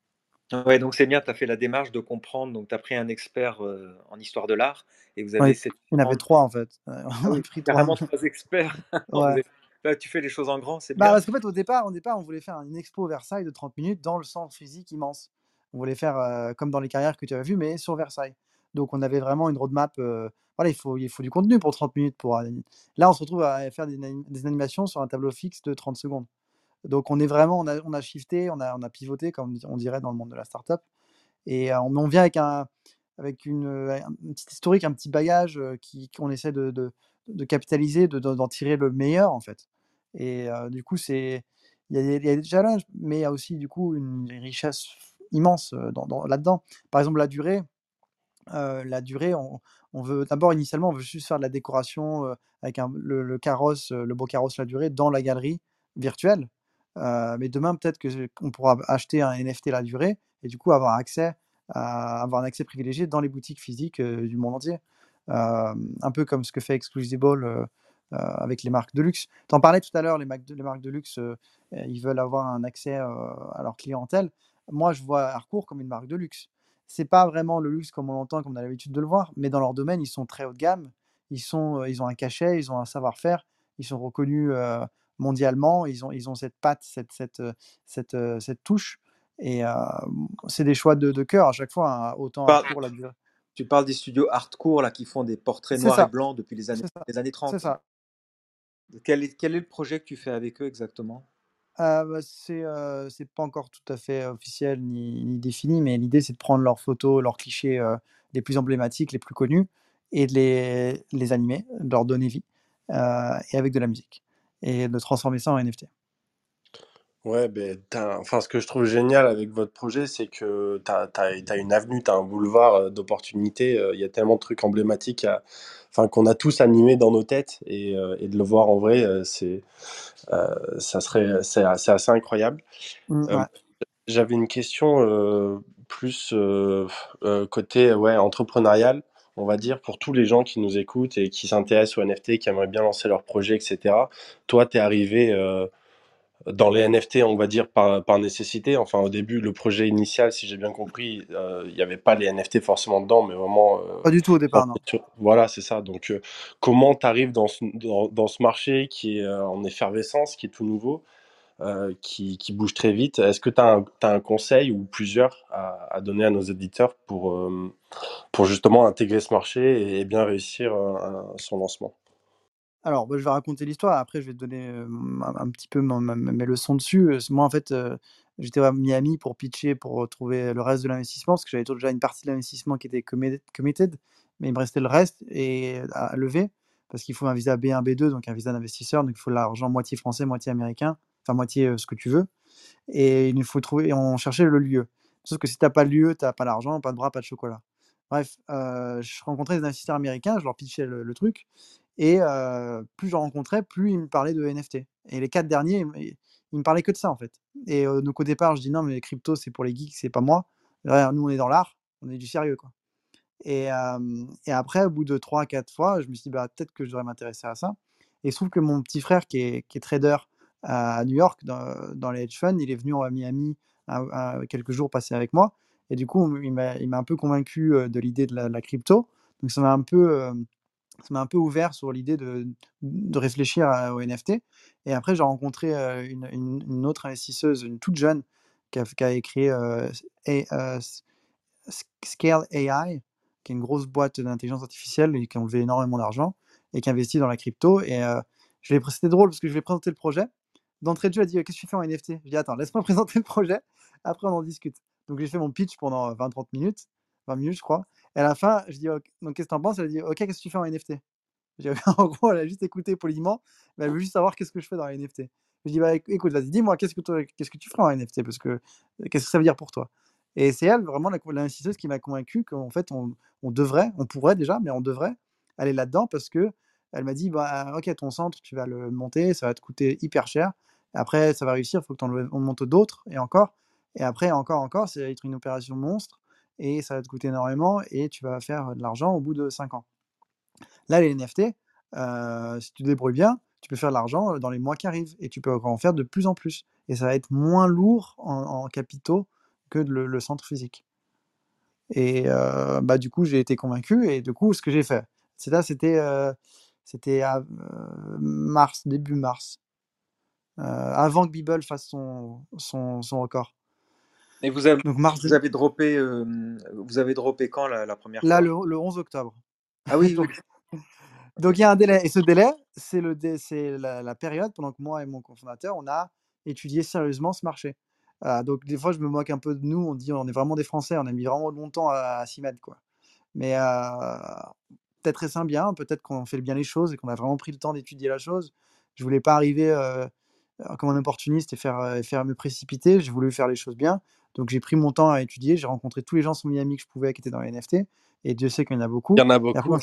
Ouais, donc c'est bien, tu as fait la démarche de comprendre, donc tu as pris un expert, en histoire de l'art et vous avez Ouais, de il y en avait 3 en fait. Heu, ah on a oui, pris 3. carrément 3 experts. Vous Ouais. avez là, tu fais les choses en grand, c'est Bah, bien. parce qu'en fait, au départ au départ, on voulait faire une expo Versailles de 30 minutes dans le centre physique immense. On voulait faire, comme dans les carrières que tu avais vues, mais sur Versailles. Donc on avait vraiment une roadmap, heu, voilà, il faut il faut du contenu pour 30 minutes pour, là, on se retrouve à faire des des animations sur un tableau fixe de 30 secondes. Donc on est vraiment on a on a shifté, on a on a pivoté comme on dirait dans le monde de la start-up et mais on vient avec un avec une, un petit historique, un petit bagage, qui qu'on essaie de de de capitaliser, de de d'en tirer le meilleur en fait et du coup, c'est il y y a des challenges, mais il y a aussi du coup une richesse immense, dans dans là-dedans. Par exemple, la durée, heu, la durée, on veut d'abord initialement, on veut juste faire de la décoration, heu, avec un le carrosse, le beau carrosse La Durée dans la galerie virtuelle. Heu, mais demain, peut-être qu'on pourra acheter un NFT La Durée et du coup avoir accès à avoir un accès privilégié dans les boutiques physiques, du monde entier. Un peu comme ce que fait heu, avec les marques de luxe. Tu en parlais tout à l'heure, les les marques de luxe, ils veulent avoir un accès, à leur clientèle. Moi, je vois Harcourt comme une marque de luxe. C'est pas vraiment le luxe comme on l'entend, comme on a l'habitude de le voir, mais dans leur domaine, ils sont très haut de gamme. Ils sont, heu, ils ont un cachet, ils ont un savoir-faire, ils sont reconnus, heu, mondialement. Ils ont ils ont cette patte, cette cette, heu, cette, cette touche et c'est des choix de de cœur à chaque fois, hein, autant Harcourt, La Durée tu parles des studios hardcore là qui font des portraits c'est noirs et blancs depuis les années c'est les années c'est 30. ça. Quel est quel est le projet que tu fais avec eux exactement? Heu, bah, c'est, pas encore tout à fait officiel ni ni défini, mais l'idée, c'est de prendre leurs photos, leurs clichés, les plus emblématiques, les plus connus et de les les animer, de leur donner vie, et avec de la musique et de transformer ça en NFT. Ouais, tu enfin, ce que je trouve génial avec votre projet, c'est que tu as une avenue, tu as un boulevard, heu, d'opportunités, heu, il y a tellement de trucs emblématiques à enfin, qu'on a tous animés dans nos têtes et et de le voir en vrai, c'est, heu, ça serait c'est c'est assez incroyable. Mmh, ouais. j'avais une question, plus, côté, ouais, entrepreneurial, on va dire, pour tous les gens qui nous écoutent et qui s'intéressent aux NFT, qui aimeraient bien lancer leur projet et cetera. Toi, tu es arrivé, dans les NFT, on va dire par, par nécessité. Enfin, au début, le projet initial, si j'ai bien compris, euh, il n'y avait pas les NFT forcément dedans, mais vraiment. euh, Pas du tout au départ, non. Voilà, c'est ça. Donc, euh, comment tu arrives dans ce, dans, dans ce marché qui est en effervescence, qui est tout nouveau, qui, qui bouge très vite? Est-ce que tu as, un un conseil ou plusieurs à, à donner à nos éditeurs pour, pour justement intégrer ce marché et, bien réussir son lancement? Alors, bah, je vais raconter l'histoire, après je vais te donner, heu, un petit peu mes leçons dessus, heu, moi en fait, heu, j'étais à Miami pour pitcher, pour, trouver le reste de l'investissement, parce que j'avais déjà une partie de l'investissement qui était committed mais il me restait le reste à lever, parce qu'il faut un visa B1, B2, donc un visa d'investisseur, donc il faut l'argent moitié français, moitié américain, enfin moitié, ce que tu veux et il faut trouver on cherchait le lieu. Sauf que si tu as pas le lieu, tu as pas l'argent, pas de bras, pas de chocolat. Bref, je rencontrais des investisseurs américains, je leur pitchais le truc et plus j'en rencontrais, plus ils me parlaient de NFT et les 4 derniers, ils me parlaient que de ça, en fait. Et donc au départ, je dis: «Non, mais les cryptos, c'est pour les geeks, c'est pas moi. Nous, on est dans l'art, on est du sérieux, quoi» et et après, au bout de trois quatre fois, je me suis dit: «Bah, peut-être que je devrais m'intéresser à ça» et il se trouve que mon petit frère qui est qui est trader à New York dans dans les hedge funds, il est venu à Miami quelques jours passer avec moi. Et du coup, il m'a il un peu convaincu, de l'idée de la crypto. Donc ça m'a un peu, ça m'a un peu ouvert sur l'idée de de réfléchir à aux NFT et après j'ai rencontré, heu, une une autre investisseuse, une toute jeune qui a qui a heu, S Sc Scale AI, qui est une grosse boîte d'intelligence artificielle et qui ont levé énormément d'argent et qui investit dans la crypto et lui ai pré c'était drôle parce que je lui ai présenté le projet. D'entrée de jeu, elle dit: «Heu, qu'est-ce que tu fais en NFT?» je dis: «Attends, laisse-moi présenter le projet, après on en discute». Donc j'ai fait mon pitch pendant 20-30 minutes, 20 minutes je crois et à la fin, je dis: «OK, donc qu'est-ce que tu en penses?» elle dit: «OK, qu'est-ce que tu fais en NFT?» En gros, elle a juste écouté poliment, elle veut juste savoir qu'est-ce que je fais dans les NFT. Je dis: «Bah, éc écoute, vas-y, dis-moi, qu'est-ce que que tu ferais en NFT? Parce que, heu, qu'est-ce que ça veut dire pour toi?» et c'est elle, vraiment l'investisseuse qui m'a convaincu qu'en fait, on devrait, on pourrait déjà, mais on devrait aller là-dedans parce qu'elle m'a dit: «Bah, OK, ton centre, tu vas le monter, ça va te coûter hyper cher. Après, ça va réussir, il faut que tu en le on monte d'autres et encore et après encore, encore, va être une opération monstre et ça va te coûter énormément et tu vas faire de l'argent au bout de 5 ans». Là, les NFT, heu, si tu débrouilles bien, tu peux faire de l'argent, heu, dans les mois qui arrivent et tu peux en faire de plus en plus et ça va être moins lourd en capitaux que le, centre physique. Et euh, bah, du coup, j'ai été convaincu. Et du coup, ce que j'ai fait, c'était euh, c'était euh, mars, début mars, euh, avant que Bibble fasse son, son record. Et vous avez, Donc vous avez droppé, euh, vous avez droppé quand la, la première là, fois? le, le 11 octobre. Ah oui. Donc, donc il y a un délai. Et ce délai, c'est le dé- c'est la, la période pendant que moi et mon cofondateur, on a étudié sérieusement ce marché. Euh, donc des fois, je me moque un peu de nous. On dit on est vraiment des Français. On a mis vraiment longtemps à, à s'y mettre, quoi. Mais euh, peut-être est-ce un bien, peut-être qu'on fait bien les choses et qu'on a vraiment pris le temps d'étudier la chose. Je voulais pas arriver comme un opportuniste et faire, et faire me précipiter. J'ai voulu faire les choses bien. Donc j'ai pris mon temps à étudier. J'ai rencontré tous les gens sur Miami que je pouvais qui étaient dans les NFT. Et Dieu sait qu'il y en a beaucoup. Il y en a Et après, beaucoup.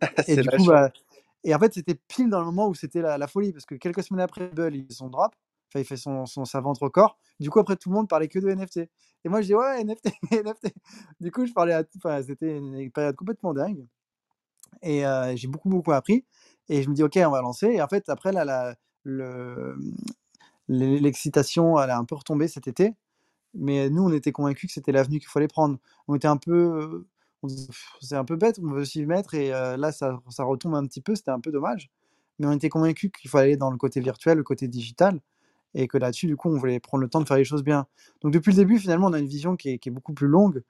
et du coup, bah, et en fait, c'était pile dans le moment où c'était la, la folie, parce que quelques semaines après, Bull, il son drop, enfin, il fait son, son, sa vente record. Du coup, après, tout le monde parlait que de NFT. Et moi, je dis, ouais, NFT, NFT. Du coup, je parlais à, enfin, c'était une période complètement dingue. Et euh, j'ai beaucoup, beaucoup appris. Et je me dis, OK, on va lancer. Et en fait, après, là, la, l'e- l'excitation, elle a un peu retombé cet été. Mais nous, on était convaincus que c'était l'avenue qu'il fallait prendre. On était un peu. euh, c'est un peu bête, on veut s'y mettre. Et euh, là, ça, ça retombe un petit peu. C'était un peu dommage. Mais on était convaincus qu'il fallait aller dans le côté virtuel, le côté digital. Et que là-dessus, du coup, on voulait prendre le temps de faire les choses bien. Donc, depuis le début, finalement, on a une vision qui est, beaucoup plus longue.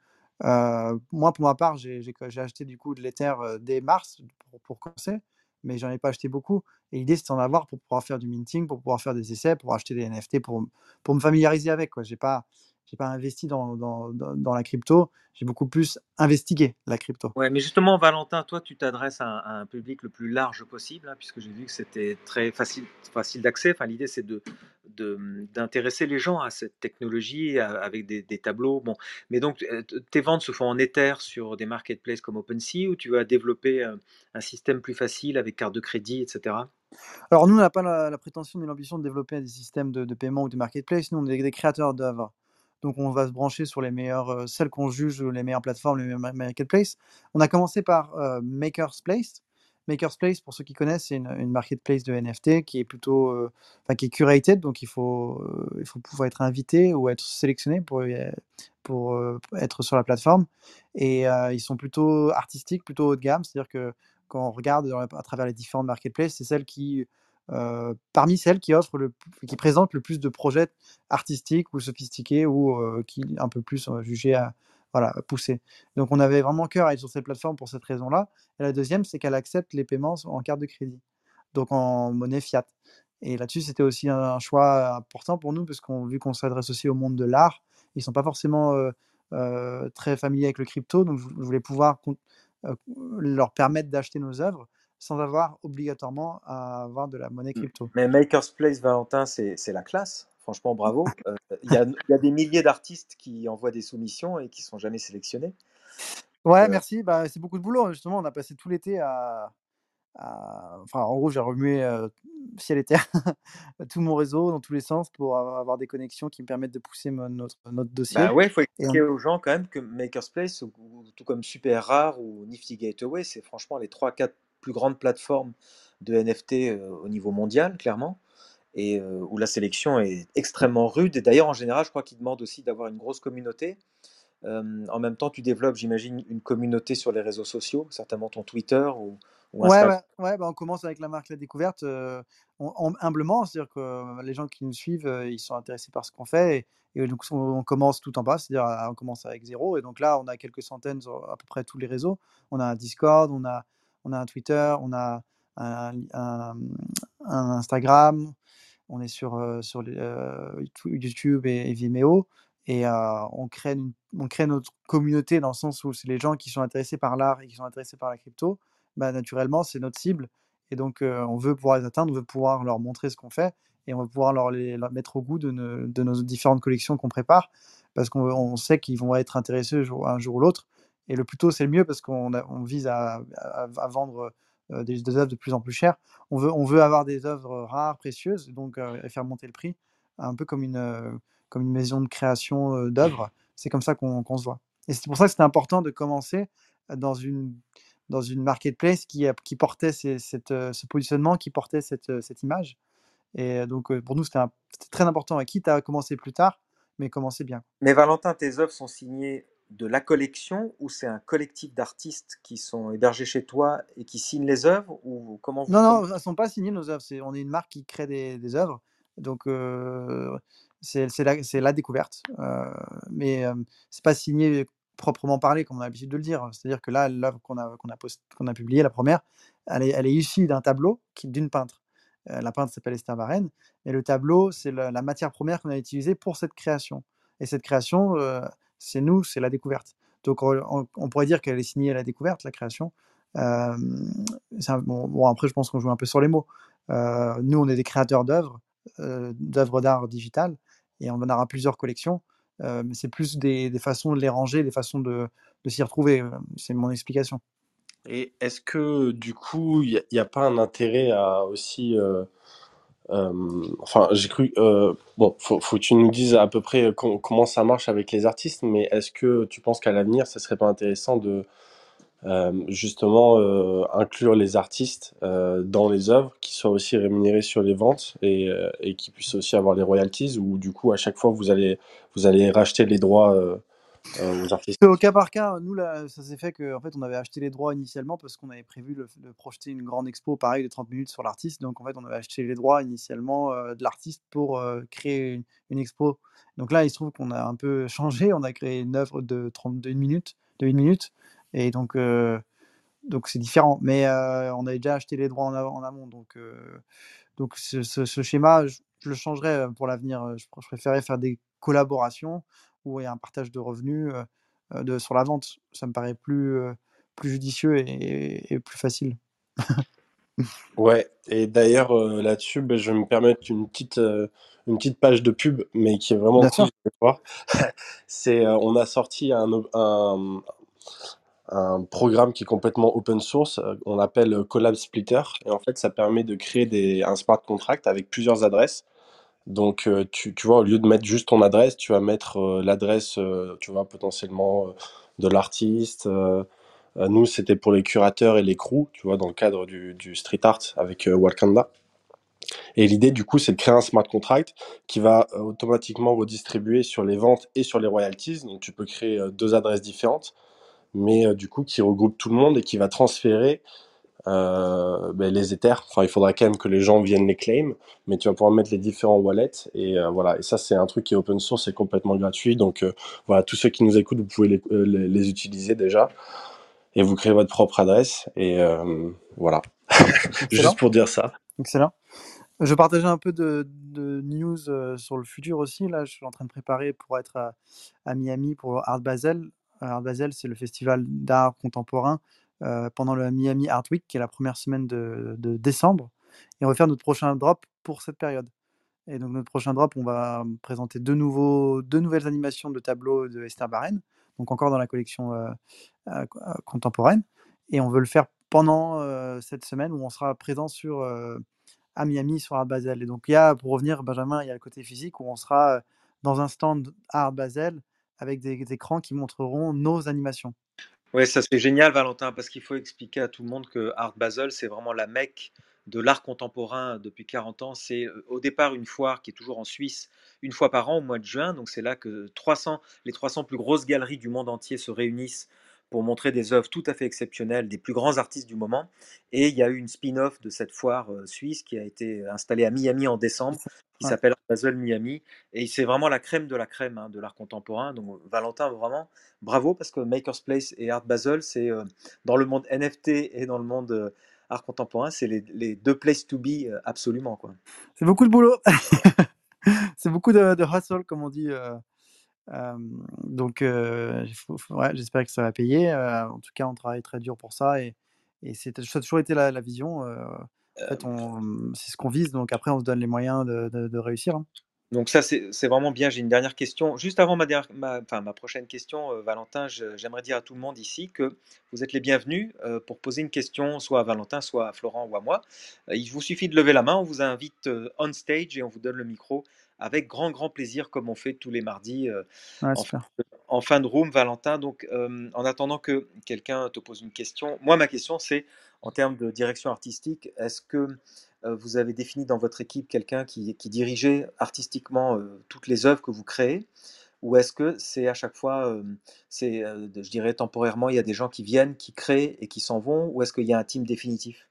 Euh, moi, pour ma part, j'ai j'ai- j'ai acheté du coup de l'Ether dès mars pour, pour commencer, mais j'en ai pas acheté beaucoup. Et l'idée, c'est d'en avoir pour pouvoir faire du minting, pour pouvoir faire des essais, pour acheter des NFT, pour, pour me familiariser avec. Je n'ai pas, j'ai pas investi dans, dans, dans, dans la crypto, j'ai beaucoup plus investigué la crypto. Ouais, mais justement, Valentin, toi, tu t'adresses à, un- à un public le plus large possible, hein, puisque j'ai vu que c'était très facile, facile d'accès. Enfin, l'idée, c'est de d'intéresser les gens à cette technologie à- avec des, des tableaux. Bon, mais donc, euh, tes ventes se font en Ether sur des marketplaces comme OpenSea, ou tu vas développer euh, un système plus facile avec carte de crédit, etc. Alors, nous, on n'a pas la, la prétention ni l'ambition de développer des systèmes de, de paiement ou de marketplace. Nous, on est des créateurs d'œuvres. Donc, on va se brancher sur les meilleures, euh, celles qu'on juge les meilleures plateformes, les meilleures ma- marketplaces. On a commencé par euh, Maker's Place. Maker's Place, pour ceux qui connaissent, c'est une, marketplace de NFT qui est plutôt, euh, qui est curated, donc il faut, euh, il faut pouvoir être invité ou être sélectionné pour, pour être sur la plateforme. Et ils sont plutôt artistiques, plutôt haut de gamme, c'est-à-dire que quand on regarde à travers les différentes marketplaces, c'est celle qui, euh, parmi celles qui offrent qui présentent le plus de projets artistiques ou sophistiqués ou euh, qui un peu plus euh, jugés à voilà, poussés. Donc on avait vraiment cœur à être sur cette plateforme pour cette raison-là. Et la deuxième, c'est qu'elle accepte les paiements en carte de crédit, donc en monnaie fiat. Et là-dessus, c'était aussi un, choix important pour nous, parce qu'on vu qu'on s'adresse aussi au monde de l'art, ils sont pas forcément très familiers avec le crypto, donc je voulais pouvoir leur permettre d'acheter nos œuvres sans avoir obligatoirement à avoir de la monnaie crypto. Mais Maker's Place, Valentin, c'est la classe. Franchement, bravo. Euh, Il y, a, il y a des milliers d'artistes qui envoient des soumissions et qui sont jamais sélectionnés. Ouais, Euh, merci. Bah, c'est beaucoup de boulot. Justement, on a passé tout l'été à, à- Enfin, en gros, j'ai remué euh, ciel et terre, tout mon réseau dans tous les sens pour avoir des connexions qui me permettent de pousser mon- notre, notre dossier. Bah ouais, il faut expliquer on- aux gens quand même que Maker's Place, ou- ou tout comme Super Rare ou Nifty Gateway, c'est franchement les 3-4 plus grandes plateformes de NFT euh, au niveau mondial, clairement, et euh, où la sélection est extrêmement rude. Et d'ailleurs, en général, je crois qu'ils demandent aussi d'avoir une grosse communauté. Euh, en même temps, tu développes, j'imagine, une communauté sur les réseaux sociaux, certainement ton Twitter ou, ou Ouais, Instagram. ouais, ouais, bah, on commence avec la marque La Découverte, euh, on- on- humblement, c'est-à-dire que euh, les gens qui nous suivent, euh, ils sont intéressés par ce qu'on fait, et, et donc on, on commence tout en bas, c'est-à-dire euh, on commence avec zéro, et donc là on a quelques centaines sur à peu près tous les réseaux. On a un Discord, on a, on a un Twitter, on a un, Instagram, on est sur, euh, sur euh, Tu- YouTube et, Vimeo, et euh, on, crée une- on crée notre communauté dans le sens où c'est les gens qui sont intéressés par l'art et qui sont intéressés par la crypto bah, naturellement, c'est notre cible. Et donc, on veut pouvoir les atteindre, on veut pouvoir leur montrer ce qu'on fait et on va pouvoir leur, les, mettre au goût de, nos- de nos différentes collections qu'on prépare parce qu'on on sait qu'ils vont être intéressés un jour ou l'autre. Et le plus tôt, c'est le mieux parce qu'on vise à, vendre euh, des, œuvres de plus en plus chères. On veut, avoir des œuvres rares, précieuses, donc euh, et faire monter le prix, un peu comme une, euh, maison de création d'œuvres. C'est comme ça qu'on se voit. Et c'est pour ça que c'était important de commencer dans une marketplace qui, portait ce positionnement, qui portait cette, cette image. Et donc, pour nous, c'était très important. Et quitte à commencer plus tard, mais commencez bien. Mais Valentin, tes œuvres sont signées de la collection ou c'est un collectif d'artistes qui sont hébergés chez toi et qui signent les œuvres ou comment Non, non, elles ne sont pas signées nos œuvres. C'est, on est une marque qui crée des, des œuvres. Donc, euh, c'est, c'est la, découverte. Euh, mais euh, c'est pas signé proprement parlé, comme on a l'habitude de le dire. C'est-à-dire que là, l'œuvre qu'on a, qu'on a, a publiée, la première, elle est, elle est issue d'un tableau d'une peintre. Euh, la peintre s'appelle Esther Varenne. Et le tableau, c'est la, la matière première qu'on a utilisée pour cette création. Et cette création, c'est nous, c'est la découverte. Donc, on, pourrait dire qu'elle est signée à la découverte, la création. Bon, après, je pense qu'on joue un peu sur les mots. Nous, on est des créateurs d'œuvres, d'œuvres d'art digitales, et on en aura plusieurs collections. Mais c'est plus des, des façons de les ranger, des façons de, de s'y retrouver. euh, C'est mon explication. Et est-ce que du coup, il n'y a, pas un intérêt à aussi... euh, euh, enfin, j'ai cru... euh, bon, faut, faut que tu nous dises à peu près com- comment ça marche avec les artistes, mais est-ce que tu penses qu'à l'avenir, ça serait pas intéressant de euh, justement euh, inclure les artistes euh, dans les œuvres, qui soient aussi rémunérés sur les ventes et, euh, et qui puissent aussi avoir les royalties, ou du coup, à chaque fois, vous allez, vous allez racheter les droits euh, euh, aux artistes Au cas par cas, nous, là, ça s'est fait qu'en fait, on avait acheté les droits initialement parce qu'on avait prévu de projeter une grande expo, pareil, de 30 minutes sur l'artiste. Donc, en fait, on avait acheté les droits initialement euh, de l'artiste pour euh, créer une, expo. Donc là, il se trouve qu'on a un peu changé. On a créé une œuvre de 32 minutes, de 1 minute. Et donc, euh, donc c'est différent. Mais euh, on avait déjà acheté les droits en, en amont. Donc, euh, donc ce, schéma, je, le changerais euh, pour l'avenir. Euh, Je, je préférais faire des collaborations où il y a un partage de revenus euh, euh, de, sur la vente. Ça me paraît plus, euh, plus judicieux et, et plus facile. Ouais, et d'ailleurs là-dessus, ben, je vais me permettre une petite, une petite page de pub, mais qui est vraiment cool. C'est, on a sorti un, un, un programme qui est complètement open source, on l'appelle Collab Splitter, et en fait, ça permet de créer des, un smart contract avec plusieurs adresses. Donc, euh, tu, vois, au lieu de mettre juste ton adresse, tu vas mettre euh, l'adresse, euh, tu vois, potentiellement de l'artiste. nous, c'était pour les curateurs et les crews, tu vois, dans le cadre du, du street art avec Wakanda. Et l'idée, du coup, c'est de créer un smart contract qui va automatiquement redistribuer sur les ventes et sur les royalties. Donc, tu peux créer deux adresses différentes, mais du coup, qui regroupe tout le monde et qui va transférer euh, ben, les Ethers. Enfin, il faudra quand même que les gens viennent les claim, mais tu vas pouvoir mettre les différents wallets. Et euh, voilà. Et ça, c'est un truc qui est open source et complètement gratuit. Donc, euh, voilà, tous ceux qui nous écoutent, vous pouvez les, les, les utiliser déjà. Et vous créez votre propre adresse. Et voilà. Excellent. Juste pour dire ça. Excellent. Je partageais un peu de, de news euh, sur le futur aussi. Là, je suis en train de préparer pour être à, à Miami pour Art Basel. Art Basel, c'est le festival d'art contemporain pendant le Miami Art Week, qui est la première semaine de, décembre. Et on va faire notre prochain drop pour cette période. Et donc, notre prochain drop, on va présenter deux, nouveaux, deux nouvelles animations de tableaux de Esther Barren, donc encore dans la collection euh, euh, contemporaine. Et on veut le faire pendant euh, cette semaine où on sera présent sur, euh, à Miami sur Art Basel. Et donc, il y a, pour revenir, Benjamin, il y a le côté physique où on sera euh, dans un stand Art Basel avec des écrans qui montreront nos animations. Ouais, ça c'est génial, Valentin, parce qu'il faut expliquer à tout le monde que Art Basel, c'est vraiment la mecque de l'art contemporain depuis 40 ans. C'est euh, au départ une foire qui est toujours en Suisse, une fois par an au mois de juin. Donc c'est là que 300, les 300 plus grosses galeries du monde entier se réunissent pour montrer des œuvres tout à fait exceptionnelles des plus grands artistes du moment. Et il y a eu une spin-off de cette foire euh, suisse qui a été installée à Miami en décembre, qui Ouais. s'appelle Art Basel Miami. Et c'est vraiment la crème de la crème hein, de l'art contemporain. Donc Valentin, vraiment, bravo, parce que Maker's Place et Art Basel, c'est euh, dans le monde NFT et dans le monde euh, art contemporain, c'est les, les deux places to be absolument. Quoi. C'est beaucoup de boulot. c'est beaucoup de, de hustle, comme on dit. euh, euh, donc, euh, ouais, j'espère que ça va payer. Euh, en tout cas, on travaille très dur pour ça et, et c'est, ça a toujours été la, la vision. en fait, on, c'est ce qu'on vise. Donc après, on se donne les moyens de, de- de réussir. hein. Donc ça, c'est c'est vraiment bien. J'ai une dernière question. Juste avant ma, dernière- ma, enfin, ma prochaine question, Valentin, je- j'aimerais dire à tout le monde ici que vous êtes les bienvenus pour poser une question, soit à Valentin, soit à Florent ou à moi. Il vous suffit de lever la main, on vous invite on stage et on vous donne le micro avec grand, grand plaisir, comme on fait tous les mardis euh, Ouais, en, fin de room, Valentin. Donc, euh, en attendant que quelqu'un te pose une question, moi, ma question, c'est en termes de direction artistique, est-ce que euh, vous avez défini dans votre équipe quelqu'un qui, qui dirigeait artistiquement toutes les œuvres que vous créez? Ou est-ce que c'est à chaque fois, c'est, je dirais temporairement, il y a des gens qui viennent, qui créent et qui s'en vont, ou est-ce qu'il y a un team définitif?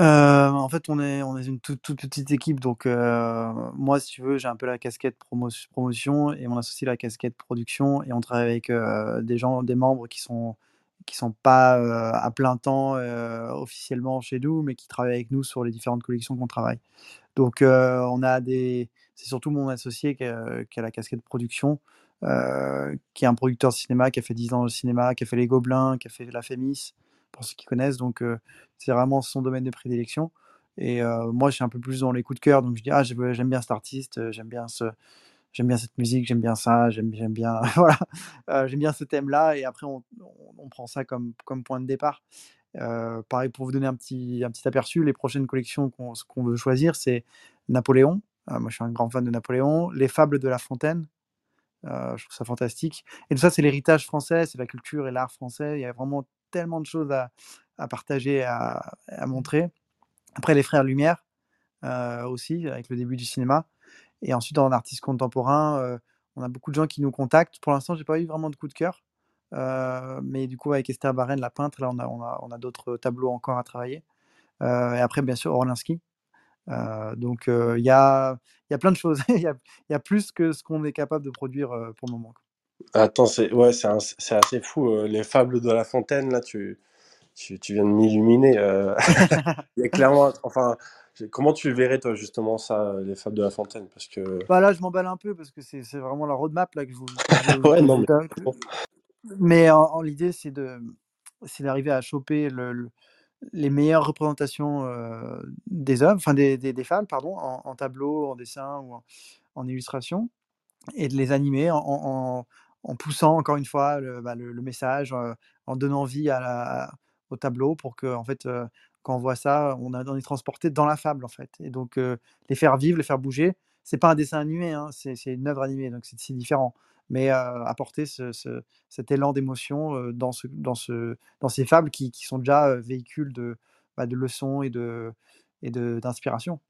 Euh, en fait, on est, on est une toute, petite équipe, donc euh, moi, si tu veux, j'ai un peu la casquette promo- promotion et mon associé la casquette production, et on travaille avec euh, des gens, des membres qui sont qui sont pas à plein temps officiellement chez nous, mais qui travaillent avec nous sur les différentes collections qu'on travaille. Donc, on a des, c'est surtout mon associé qui a, qui a la casquette production, qui est un producteur de cinéma, qui a fait 10 ans de cinéma, qui a fait Les Gobelins, qui a fait La Fémis, pour ceux qui connaissent. Donc, euh, c'est vraiment son domaine de prédilection. Et euh, moi, je suis un peu plus dans les coups de cœur. Donc, je dis, ah, j'aime bien cet artiste, euh, j'aime bien ce, j'aime bien cette musique, j'aime bien ça, j'aime bien, voilà, j'aime bien ce thème-là. Et après, on, on- prend ça comme, comme point de départ. Pareil, pour vous donner un petit, un petit aperçu, les prochaines collections qu'on qu'on veut choisir, c'est Napoléon. Moi, je suis un grand fan de Napoléon. Les Fables de La Fontaine. Je trouve ça fantastique. Et tout ça, c'est l'héritage français, c'est la culture et l'art français. Il y a vraiment tellement de choses à, partager, à, montrer. Après, les Frères Lumière euh, aussi, avec le début du cinéma. Et ensuite, en artiste contemporain, euh, on a beaucoup de gens qui nous contactent. Pour l'instant, j'ai pas eu vraiment de coup de cœur. Euh, mais du coup, avec Esther Barren, la peintre, là, on a, d'autres tableaux encore à travailler. Et après, bien sûr, Orlinski. Donc, il y, a, plein de choses. Il y, a, plus que ce qu'on est capable de produire pour le moment. Attends, c'est ouais, c'est un- c'est assez fou. euh, les fables de La Fontaine, là, tu, tu, tu viens de m'illuminer. euh. Il y a clairement, enfin, j'ai- comment tu verrais toi justement ça, euh, les fables de La Fontaine? Parce que Bah là, je m'emballe un peu parce que c'est c'est vraiment la roadmap là, que je vous. que je- ouais, que non, je- mais en, en l'idée, c'est de c'est d'arriver à choper le, le- les meilleures représentations euh, des œuvres, enfin des, des, des fables, pardon, en, en tableau, en dessin ou en, en illustration, et de les animer en, en- en- en poussant encore une fois le, bah, le- message, en donnant vie à au tableau pour que en fait quand on voit ça, on, a, on est transporté dans la fable en fait. Et donc les faire vivre, les faire bouger. C'est pas un dessin animé, hein, c'est une œuvre animée, donc c'est différent. Mais apporter ce, ce- cet élan d'émotion dans, ce, dans, dans ces fables qui, qui sont déjà véhicules de, bah, de leçons et d'inspiration.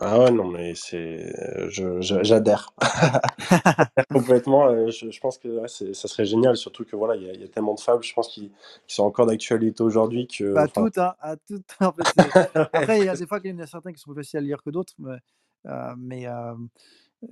Ah ouais, non, mais c'est, euh, j'adhère. Complètement. euh, Je, je pense que ouais, c'est, ça serait génial, surtout que voilà, il y a, il y a tellement de fables, je pense, qui, qui sont encore d'actualité aujourd'hui que, Pas enfin, toutes, hein, à toutes. En fait, c'est- Après, il y a des fois qu'il y en a certains qui sont plus faciles à lire que d'autres, mais, euh, mais euh,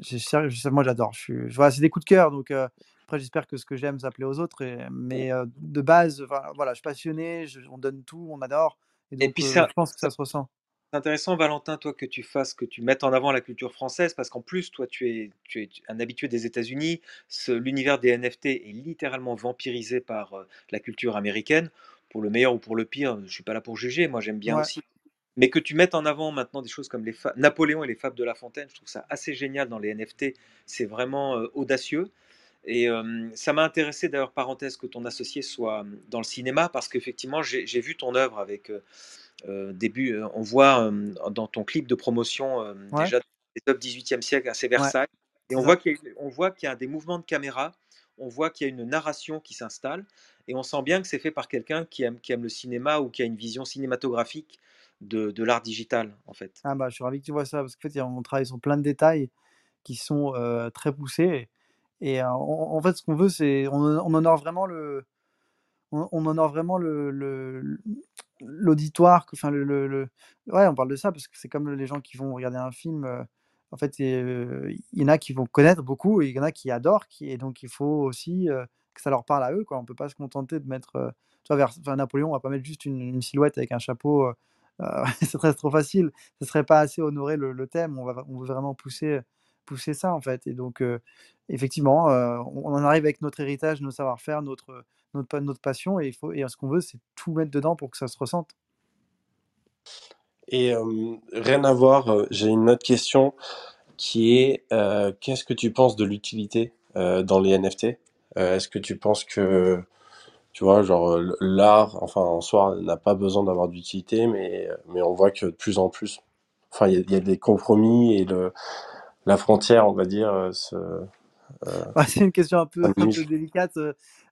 je moi j'adore. Je suis, je- voilà, c'est des coups de cœur, donc euh, après j'espère que ce que j'aime ça plaît aux autres. et- mais euh, de base, voilà, je suis passionné, je- on donne tout, on adore, et puis euh, ça, je pense que ça- ça se ressent. Intéressant, Valentin, toi, que tu fasses, que tu mettes en avant la culture française, parce qu'en plus, toi, tu es, tu es un habitué des États-Unis. L'univers des NFT est littéralement vampirisé par euh, la culture américaine, pour le meilleur ou pour le pire. Je suis pas là pour juger, moi j'aime bien Ouais. aussi. Mais que tu mettes en avant maintenant des choses comme les fa- Napoléon et les fables de La Fontaine, je trouve ça assez génial dans les NFT. C'est vraiment euh, audacieux. Et euh, ça m'a intéressé d'ailleurs, parenthèse, que ton associé soit dans le cinéma, parce qu'effectivement, j'ai vu ton œuvre avec euh, début. euh, on voit euh, dans ton clip de promotion euh, Ouais, déjà des œuvres 18e siècle, c'est ouais, Versailles. Et on voit qu'il y, a on voit qu'il y a des mouvements de caméra, on voit qu'il y a une narration qui s'installe, et on sent bien que c'est fait par quelqu'un qui aime, qui aime le cinéma ou qui a une vision cinématographique de, de l'art digital, en fait. Ah bah, je suis ravi que tu vois ça, parce qu'en fait, on travaille sur plein de détails qui sont euh, très poussés. Et euh, en, en fait, ce qu'on veut, c'est on, on honore vraiment le, on, on honore vraiment le, le- l'auditoire, enfin le, le- ouais, on parle de ça parce que c'est comme les gens qui vont regarder un film. euh, en fait, euh, il y en a qui vont connaître beaucoup et il y en a qui adorent, et donc il faut aussi euh, que ça leur parle à eux, quoi. On peut pas se contenter de mettre, tu vois, vers, enfin, Napoléon, on va pas mettre juste une, silhouette avec un chapeau. euh, ce serait trop facile. Ce serait pas assez honorer le, thème. On va, on veut vraiment pousser, pousser ça en fait. Et donc, effectivement, on en arrive avec notre héritage, nos savoir-faire, notre, notre, notre passion, et, il faut, et ce qu'on veut, c'est tout mettre dedans pour que ça se ressente. Et euh, rien à voir, j'ai une autre question qui est euh, qu'est-ce que tu penses de l'utilité euh, dans les NFT? Euh, est-ce que tu penses que, tu vois, genre l'art, enfin en soi, n'a pas besoin d'avoir d'utilité, mais, mais on voit que de plus en plus, enfin il y a, il y a des compromis et le, la frontière, on va dire, se, Euh, c'est une question un peu, un délicate,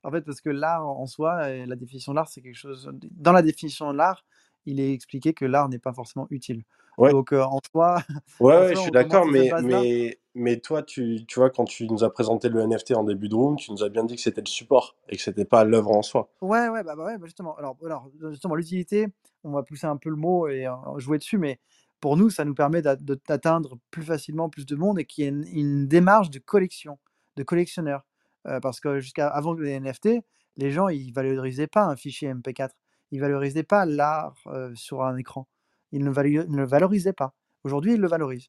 en fait, parce que l'art en soi, et la définition de l'art, c'est quelque chose. Dans la définition de l'art, il est expliqué que l'art n'est pas forcément utile. Ouais. Donc, euh, en soi, Ouais, en ouais, soi, je suis d'accord, mais, mais, mais toi, tu, tu vois, quand tu nous as présenté le NFT en début de room, tu nous as bien dit que c'était le support et que c'était pas l'œuvre en soi. Ouais, ouais, bah, bah ouais, bah justement. Alors, alors, justement, l'utilité, on va pousser un peu le mot et euh, jouer dessus, mais pour nous, ça nous permet d'atteindre plus facilement plus de monde et qu'il y ait une, une démarche de collection, de collectionneur. Euh, parce que jusqu'à avant les NFT, les gens, ils valorisaient pas un fichier MP4. Ils valorisaient pas l'art euh, sur un écran. Ils ne, le valorisaient pas. Aujourd'hui, ils le valorisent.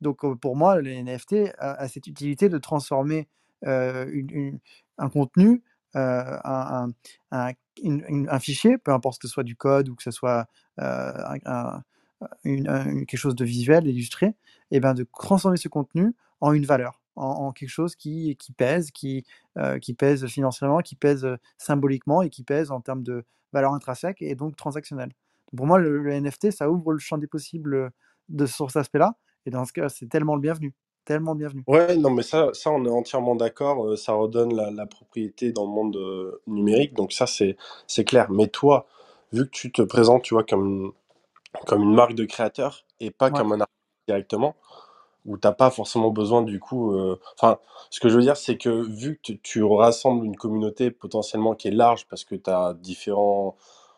Donc euh, pour moi, les NFT a, cette utilité de transformer un contenu, un, un- fichier, peu importe que ce soit du code ou que ce soit quelque chose de visuel, illustré, et ben de transformer ce contenu en une valeur, en, en quelque chose qui, qui pèse, qui, euh, qui pèse financièrement, qui pèse euh, symboliquement et qui pèse en termes de valeur intrinsèque et donc transactionnelle. Pour moi, le, le NFT, ça ouvre le champ des possibles euh, de, sur cet aspect-là. Et dans ce cas, c'est tellement le bienvenu. Tellement le bienvenu. Ouais, non, mais ça, ça, on est entièrement d'accord. euh, Ça redonne la, la propriété dans le monde euh, numérique. Donc ça, c'est, c'est clair. Mais toi, vu que tu te présentes, tu vois, comme, comme une marque de créateur et pas Ouais. comme un artiste directement, où t'as pas forcément besoin du coup. euh, Enfin, ce que je veux dire, c'est que vu que tu, tu rassembles une communauté potentiellement qui est large parce que tu as différents,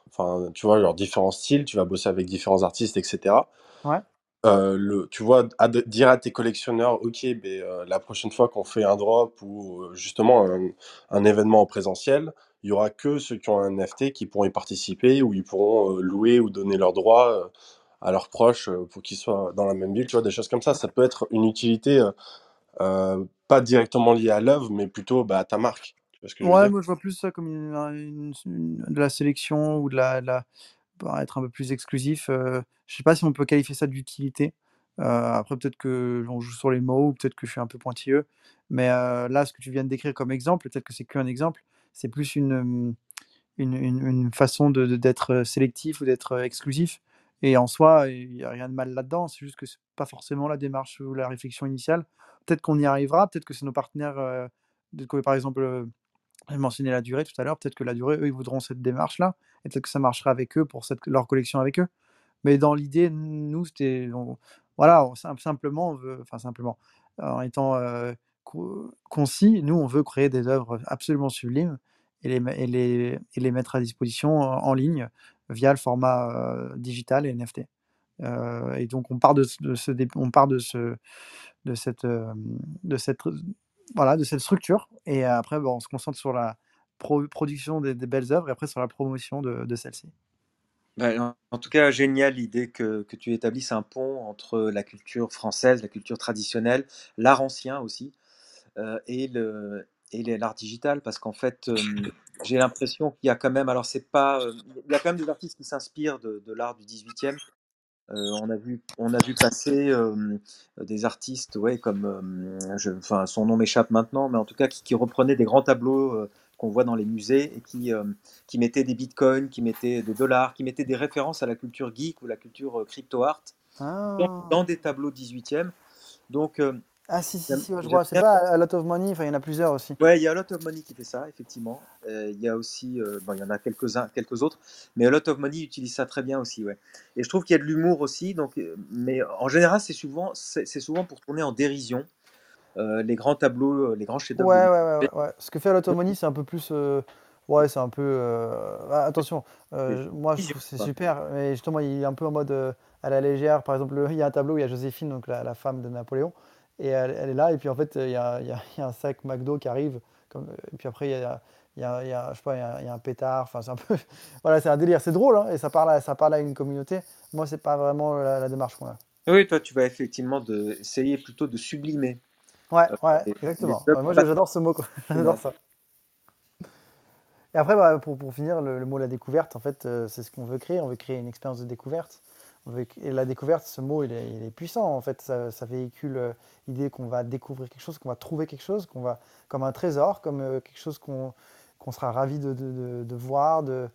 enfin, tu vois, genre différents styles, tu vas bosser avec différents artistes, etc. Ouais. Euh, le, tu vois, à de- dire à tes collectionneurs, ok, ben, euh, la prochaine fois qu'on fait un drop ou justement un, un événement en présentiel, il y aura que ceux qui ont un NFT qui pourront y participer ou ils pourront louer ou donner leurs droits à leurs proches euh, pour qu'ils soient dans la même ville, tu vois, des choses comme ça. Ça peut être une utilité euh, euh, pas directement liée à l'œuvre, mais plutôt bah, à ta marque. Tu vois ce que je veux Ouais, dire? moi je vois plus ça comme une, un- une- une- de la sélection ou de la, de la- pour être un peu plus exclusif. euh, je sais pas si on peut qualifier ça d'utilité. Euh, après, peut-être que on joue sur les mots ou peut-être que je suis un peu pointilleux. Mais euh, là, ce que tu viens de décrire comme exemple, peut-être que c'est qu'un exemple, c'est plus une, hum, une, une- une façon de, de- d'être sélectif ou d'être exclusif. Et en soi, il n'y a rien de mal là-dedans. C'est juste que c'est pas forcément la démarche ou la réflexion initiale. Peut-être qu'on y arrivera. Peut-être que c'est nos partenaires. euh, comme par exemple, euh, j'ai mentionné la durée tout à l'heure. Peut-être que la durée, eux, ils voudront cette démarche-là. Et peut-être que ça marchera avec eux pour leur collection avec eux. Mais dans l'idée, nous, c'était. Voilà, simplement. Enfin, simplement. En étant euh, co- concis, nous, on veut créer des œuvres absolument sublimes et les, et les, et les mettre à disposition en ligne via le format digital et NFT. Et donc, on part de, ce- on part de, ce, de, cette, de, cette, voilà, de cette structure. Et après, bon, on se concentre sur la pro- production des, belles œuvres et après sur la promotion de, celles-ci. Ben, en- tout cas, génial l'idée que, tu établisses un pont entre la culture française, la culture traditionnelle, l'art ancien aussi, et le et l'art digital, parce qu'en fait, euh, j'ai l'impression qu'il y a quand même, alors c'est pas, euh, il y a quand même des artistes qui s'inspirent de, de l'art du 18e. Euh, on a vu, on a vu passer des artistes, ouais, comme, je- enfin, son nom m'échappe maintenant, mais en tout cas qui, qui reprenaient des grands tableaux qu'on voit dans les musées et qui, qui mettaient des bitcoins, qui mettaient des dollars, qui mettaient des références à la culture geek ou la culture crypto art dans, Ah, dans des tableaux 18e. Donc, ah si, si, si, ouais, je vois. C'est pas A Lot of Money, enfin, il y en a plusieurs aussi. Ouais, il y a A Lot of Money qui fait ça, effectivement. Euh, il y a aussi, euh, bon, il y en a quelques-uns, quelques autres, mais A Lot of Money utilise ça très bien aussi, ouais. Et je trouve qu'il y a de l'humour aussi, donc, euh, mais en général, c'est souvent, c'est souvent pour tourner en dérision. Euh, les grands tableaux, les grands chefs-d'œuvre Ouais, ouais, ouais, ouais. Ce que fait A Lot of Money, c'est un peu plus. Ouais, c'est un peu. ah, attention, moi je trouve que c'est super, mais justement, il est un peu en mode à la légère. Par exemple, le- il y a un tableau où il y a Joséphine, donc la, la femme de Napoléon, et elle, elle est là, et puis en fait, il y a, il y a- il y a un sac McDo qui arrive, comme, et puis après, il y a, y je sais pas, il y a, un pétard, enfin, c'est un peu. Voilà, c'est un délire, c'est drôle, hein, et ça parle, à, ça parle à une communauté. Moi, c'est pas vraiment la, la démarche qu'on a. Oui, toi, tu vas effectivement de, essayer plutôt de sublimer Ouais, euh, ouais, exactement. Ouais, moi, j'adore ce mot. J'adore ça. Et après, bah, pour, pour finir, le, le mot la découverte, en fait, euh, c'est ce qu'on veut créer. On veut créer une expérience de découverte. Et la découverte, ce mot, il est, puissant. En fait, ça, véhicule euh, l'idée qu'on va découvrir quelque chose, qu'on va trouver quelque chose, qu'on va, comme un trésor, comme euh, quelque chose qu'on sera ravi de, voir, de,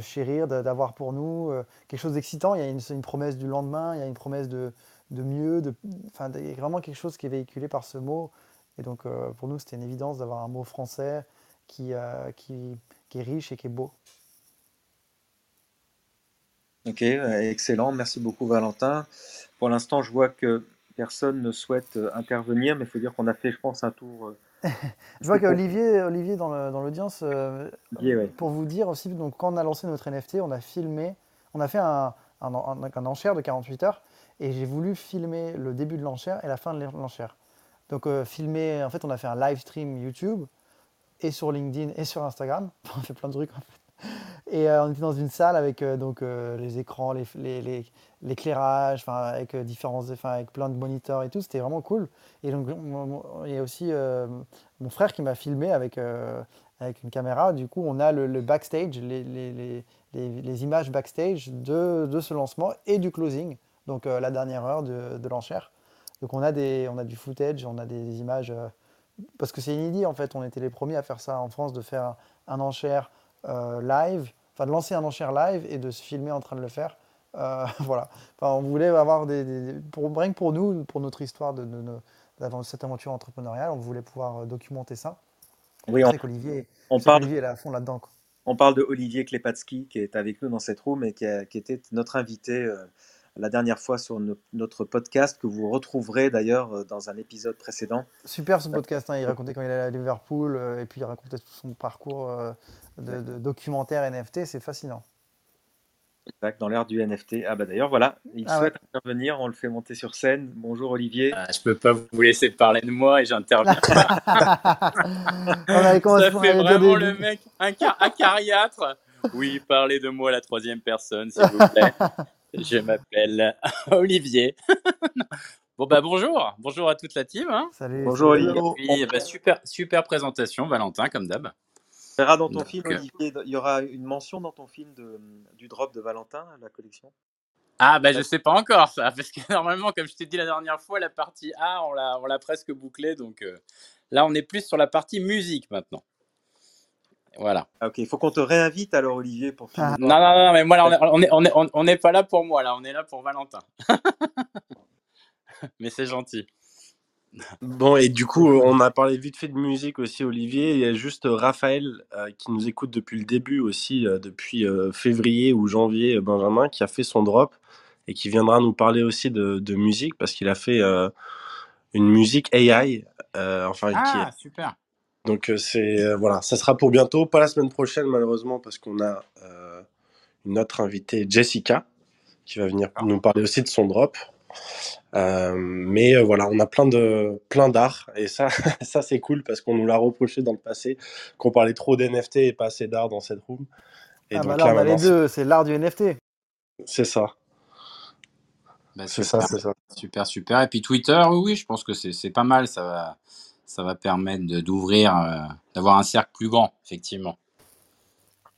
chérir, d'avoir pour nous. euh, quelque chose d'excitant. Il y a une, promesse du lendemain, il y a une promesse de, mieux. Enfin, il y a vraiment quelque chose qui est véhiculé par ce mot Et donc, pour nous, c'était une évidence d'avoir un mot français qui est riche et qui est beau. Ok, excellent. Merci beaucoup, Valentin. Pour l'instant, je vois que personne ne souhaite euh, intervenir, mais il faut dire qu'on a fait, je pense, un tour. euh, Je vois qu'Olivier Olivier dans l'audience, euh, ouais. pour vous dire aussi, donc, quand on a lancé notre NFT, on a filmé, on a fait un, un, un- un enchère de 48 heures et j'ai voulu filmer le début de l'enchère et la fin de l'enchère. Donc, euh, filmer, en fait, on a fait un live stream YouTube et sur LinkedIn et sur Instagram. on fait plein de trucs en fait. Et euh, on était dans une salle avec euh, donc, euh, les écrans, les- les- les- l'éclairage, enfin, avec, différents, avec plein de moniteurs et tout. C'était vraiment cool. Et donc, il y a aussi mon frère qui m'a filmé avec, avec une caméra. Du coup, on a le, le backstage, les, les- les- les- les images backstage de, de ce lancement et du closing, donc la dernière heure de, de l'enchère. Donc on a, des, on a du footage, on a des images, parce que c'est inédit en fait, on était les premiers à faire ça en France, de faire un enchère euh, live, enfin de lancer un enchère live et de se filmer en train de le faire. Euh, voilà, enfin, on voulait avoir des, pour, rien que pour nous, pour notre histoire de, de- de- cette aventure entrepreneuriale, on voulait pouvoir euh, documenter ça. Oui, on, sais qu'Olivier, on parle, qu'Olivier est à fond là-dedans. on parle de Olivier Klepatsky qui est avec nous dans cette room et qui, a- qui était notre invité euh, la dernière fois sur no- notre podcast que vous retrouverez d'ailleurs euh, dans un épisode précédent. Super ce podcast, hein, il racontait quand il allait à Liverpool euh, et puis il racontait tout son parcours euh, de, de documentaire NFT, c'est fascinant. Exact, dans l'ère du NFT. Ah bah d'ailleurs, voilà, il Ah souhaite intervenir, on le fait monter sur scène. Bonjour Olivier. Ah, je peux pas vous laisser parler de moi et j'interviens. Ça on fait vraiment le mec un car acariâtre. Oui, parlez de moi à la troisième personne, s'il vous plaît. Je m'appelle Olivier. bon bah bonjour, bonjour à toute la team. hein. Salut. Bonjour. Olivier. Puis, bah, super, super présentation, Valentin, comme d'hab. On verra dans ton Donc, film, euh, Olivier, il y aura une mention dans ton film de, du drop de Valentin, la collection. Ah bah je sais pas encore ça, parce que normalement, comme je t'ai dit la dernière fois, la partie A, on l'a, on l'a presque bouclée, donc euh, là on est plus sur la partie musique maintenant. Voilà. Ah, ok, il faut qu'on te réinvite alors, Olivier, pour filmer. Non, non, non, mais moi, là, on est, on est, on est, on- n'est pas là pour moi, là, on est là pour Valentin. mais c'est gentil. Bon, et du coup, on a parlé vite fait de musique aussi, Olivier. Il y a juste Raphaël euh, qui nous écoute depuis le début aussi, euh, depuis euh, février ou janvier, euh, Benjamin, qui a fait son drop et qui viendra nous parler aussi de, de musique parce qu'il a fait euh, une musique AI. euh, enfin, qui est- Ah, super. Donc, euh, c'est euh, voilà, ça sera pour bientôt, pas la semaine prochaine malheureusement, parce qu'on a euh, une autre invitée, Jessica, qui va venir nous parler aussi de son drop. Euh, mais euh, voilà, on a plein de plein d'art et ça, ça c'est cool parce qu'on nous l'a reproché dans le passé qu'on parlait trop d'NFT et pas assez d'art dans cette room. Et Ah donc bah là, on a les deux, c'est l'art du NFT. c'est ça, Bah, c'est super, ça, c'est ça. super, super. Et puis Twitter, oui, oui, je pense que c'est c'est pas mal. Ça va, ça va permettre d'ouvrir, euh, d'avoir un cercle plus grand, effectivement.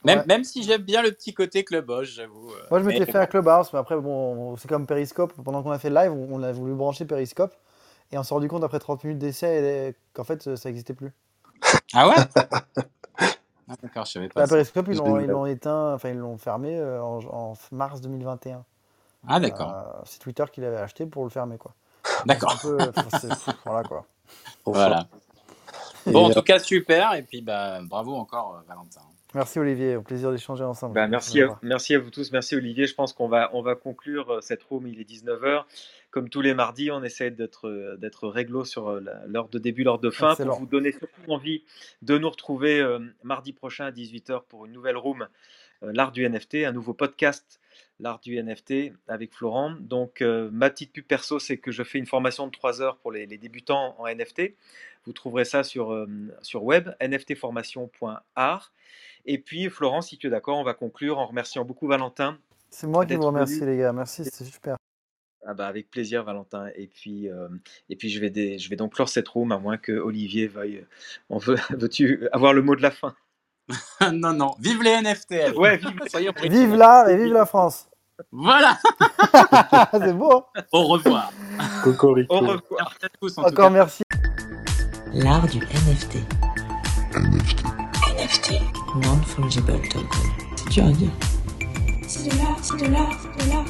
Même, Ouais. même si j'aime bien le petit côté cluboche, j'avoue. euh, Moi, je m'étais mais fait un Clubhouse, mais après, bon, c'est comme Periscope. Pendant qu'on a fait le live, on a voulu brancher Periscope. Et on s'est rendu compte après 30 minutes d'essai qu'en fait, ça n'existait plus. Ah ouais? Ah, D'accord, je savais pas. Bah. Periscope, ils l'ont éteint, enfin, ils l'ont fermé euh, en, en mars 2021. Ah d'accord, Euh, c'est Twitter qui l'avait acheté pour le fermer, quoi. d'accord. C'est un peu- enfin, c'est- voilà, quoi. Enfin. Voilà. Et, Bon, en euh, tout cas, super. Et puis, bah, bravo encore, euh, Valentin. Merci Olivier, au plaisir d'échanger ensemble. Bah, merci, à, merci à vous tous, merci Olivier. Je pense qu'on va, on va conclure euh, cette room, il est 19h. Comme tous les mardis, on essaie d'être, d'être réglo sur l'heure de début, l'heure de fin, Excellent. pour vous donner surtout envie de nous retrouver euh, mardi prochain à 18h pour une nouvelle room, euh, l'art du NFT, un nouveau podcast, l'art du NFT avec Florent. Donc, euh, ma petite pub perso, c'est que je fais une formation de 3 heures pour les, les débutants en NFT. Vous trouverez ça sur, euh, sur web, nftformation.art. Et puis, Florent, si tu es d'accord, on va conclure en remerciant beaucoup Valentin. C'est moi qui vous remercie, venu. les gars. Merci, c'était super. Ah bah avec plaisir, Valentin. Et puis, euh, et puis je, vais des- je vais donc clore cette room, à moins que Olivier veuille. On veut, veux-tu avoir le mot de la fin? Non, non. Vive les NFT. Ouais, vive Soyons Vive l'art et vive la France. Voilà. c'est beau. hein Au revoir. Cocorico. Au revoir. Merci à tous, en tout Encore cas. merci. L'art du NFT. NFT. NFT. Non-fungible token. C'est dur à dire. C'est de l'art, c'est de l'art, c'est de l'art.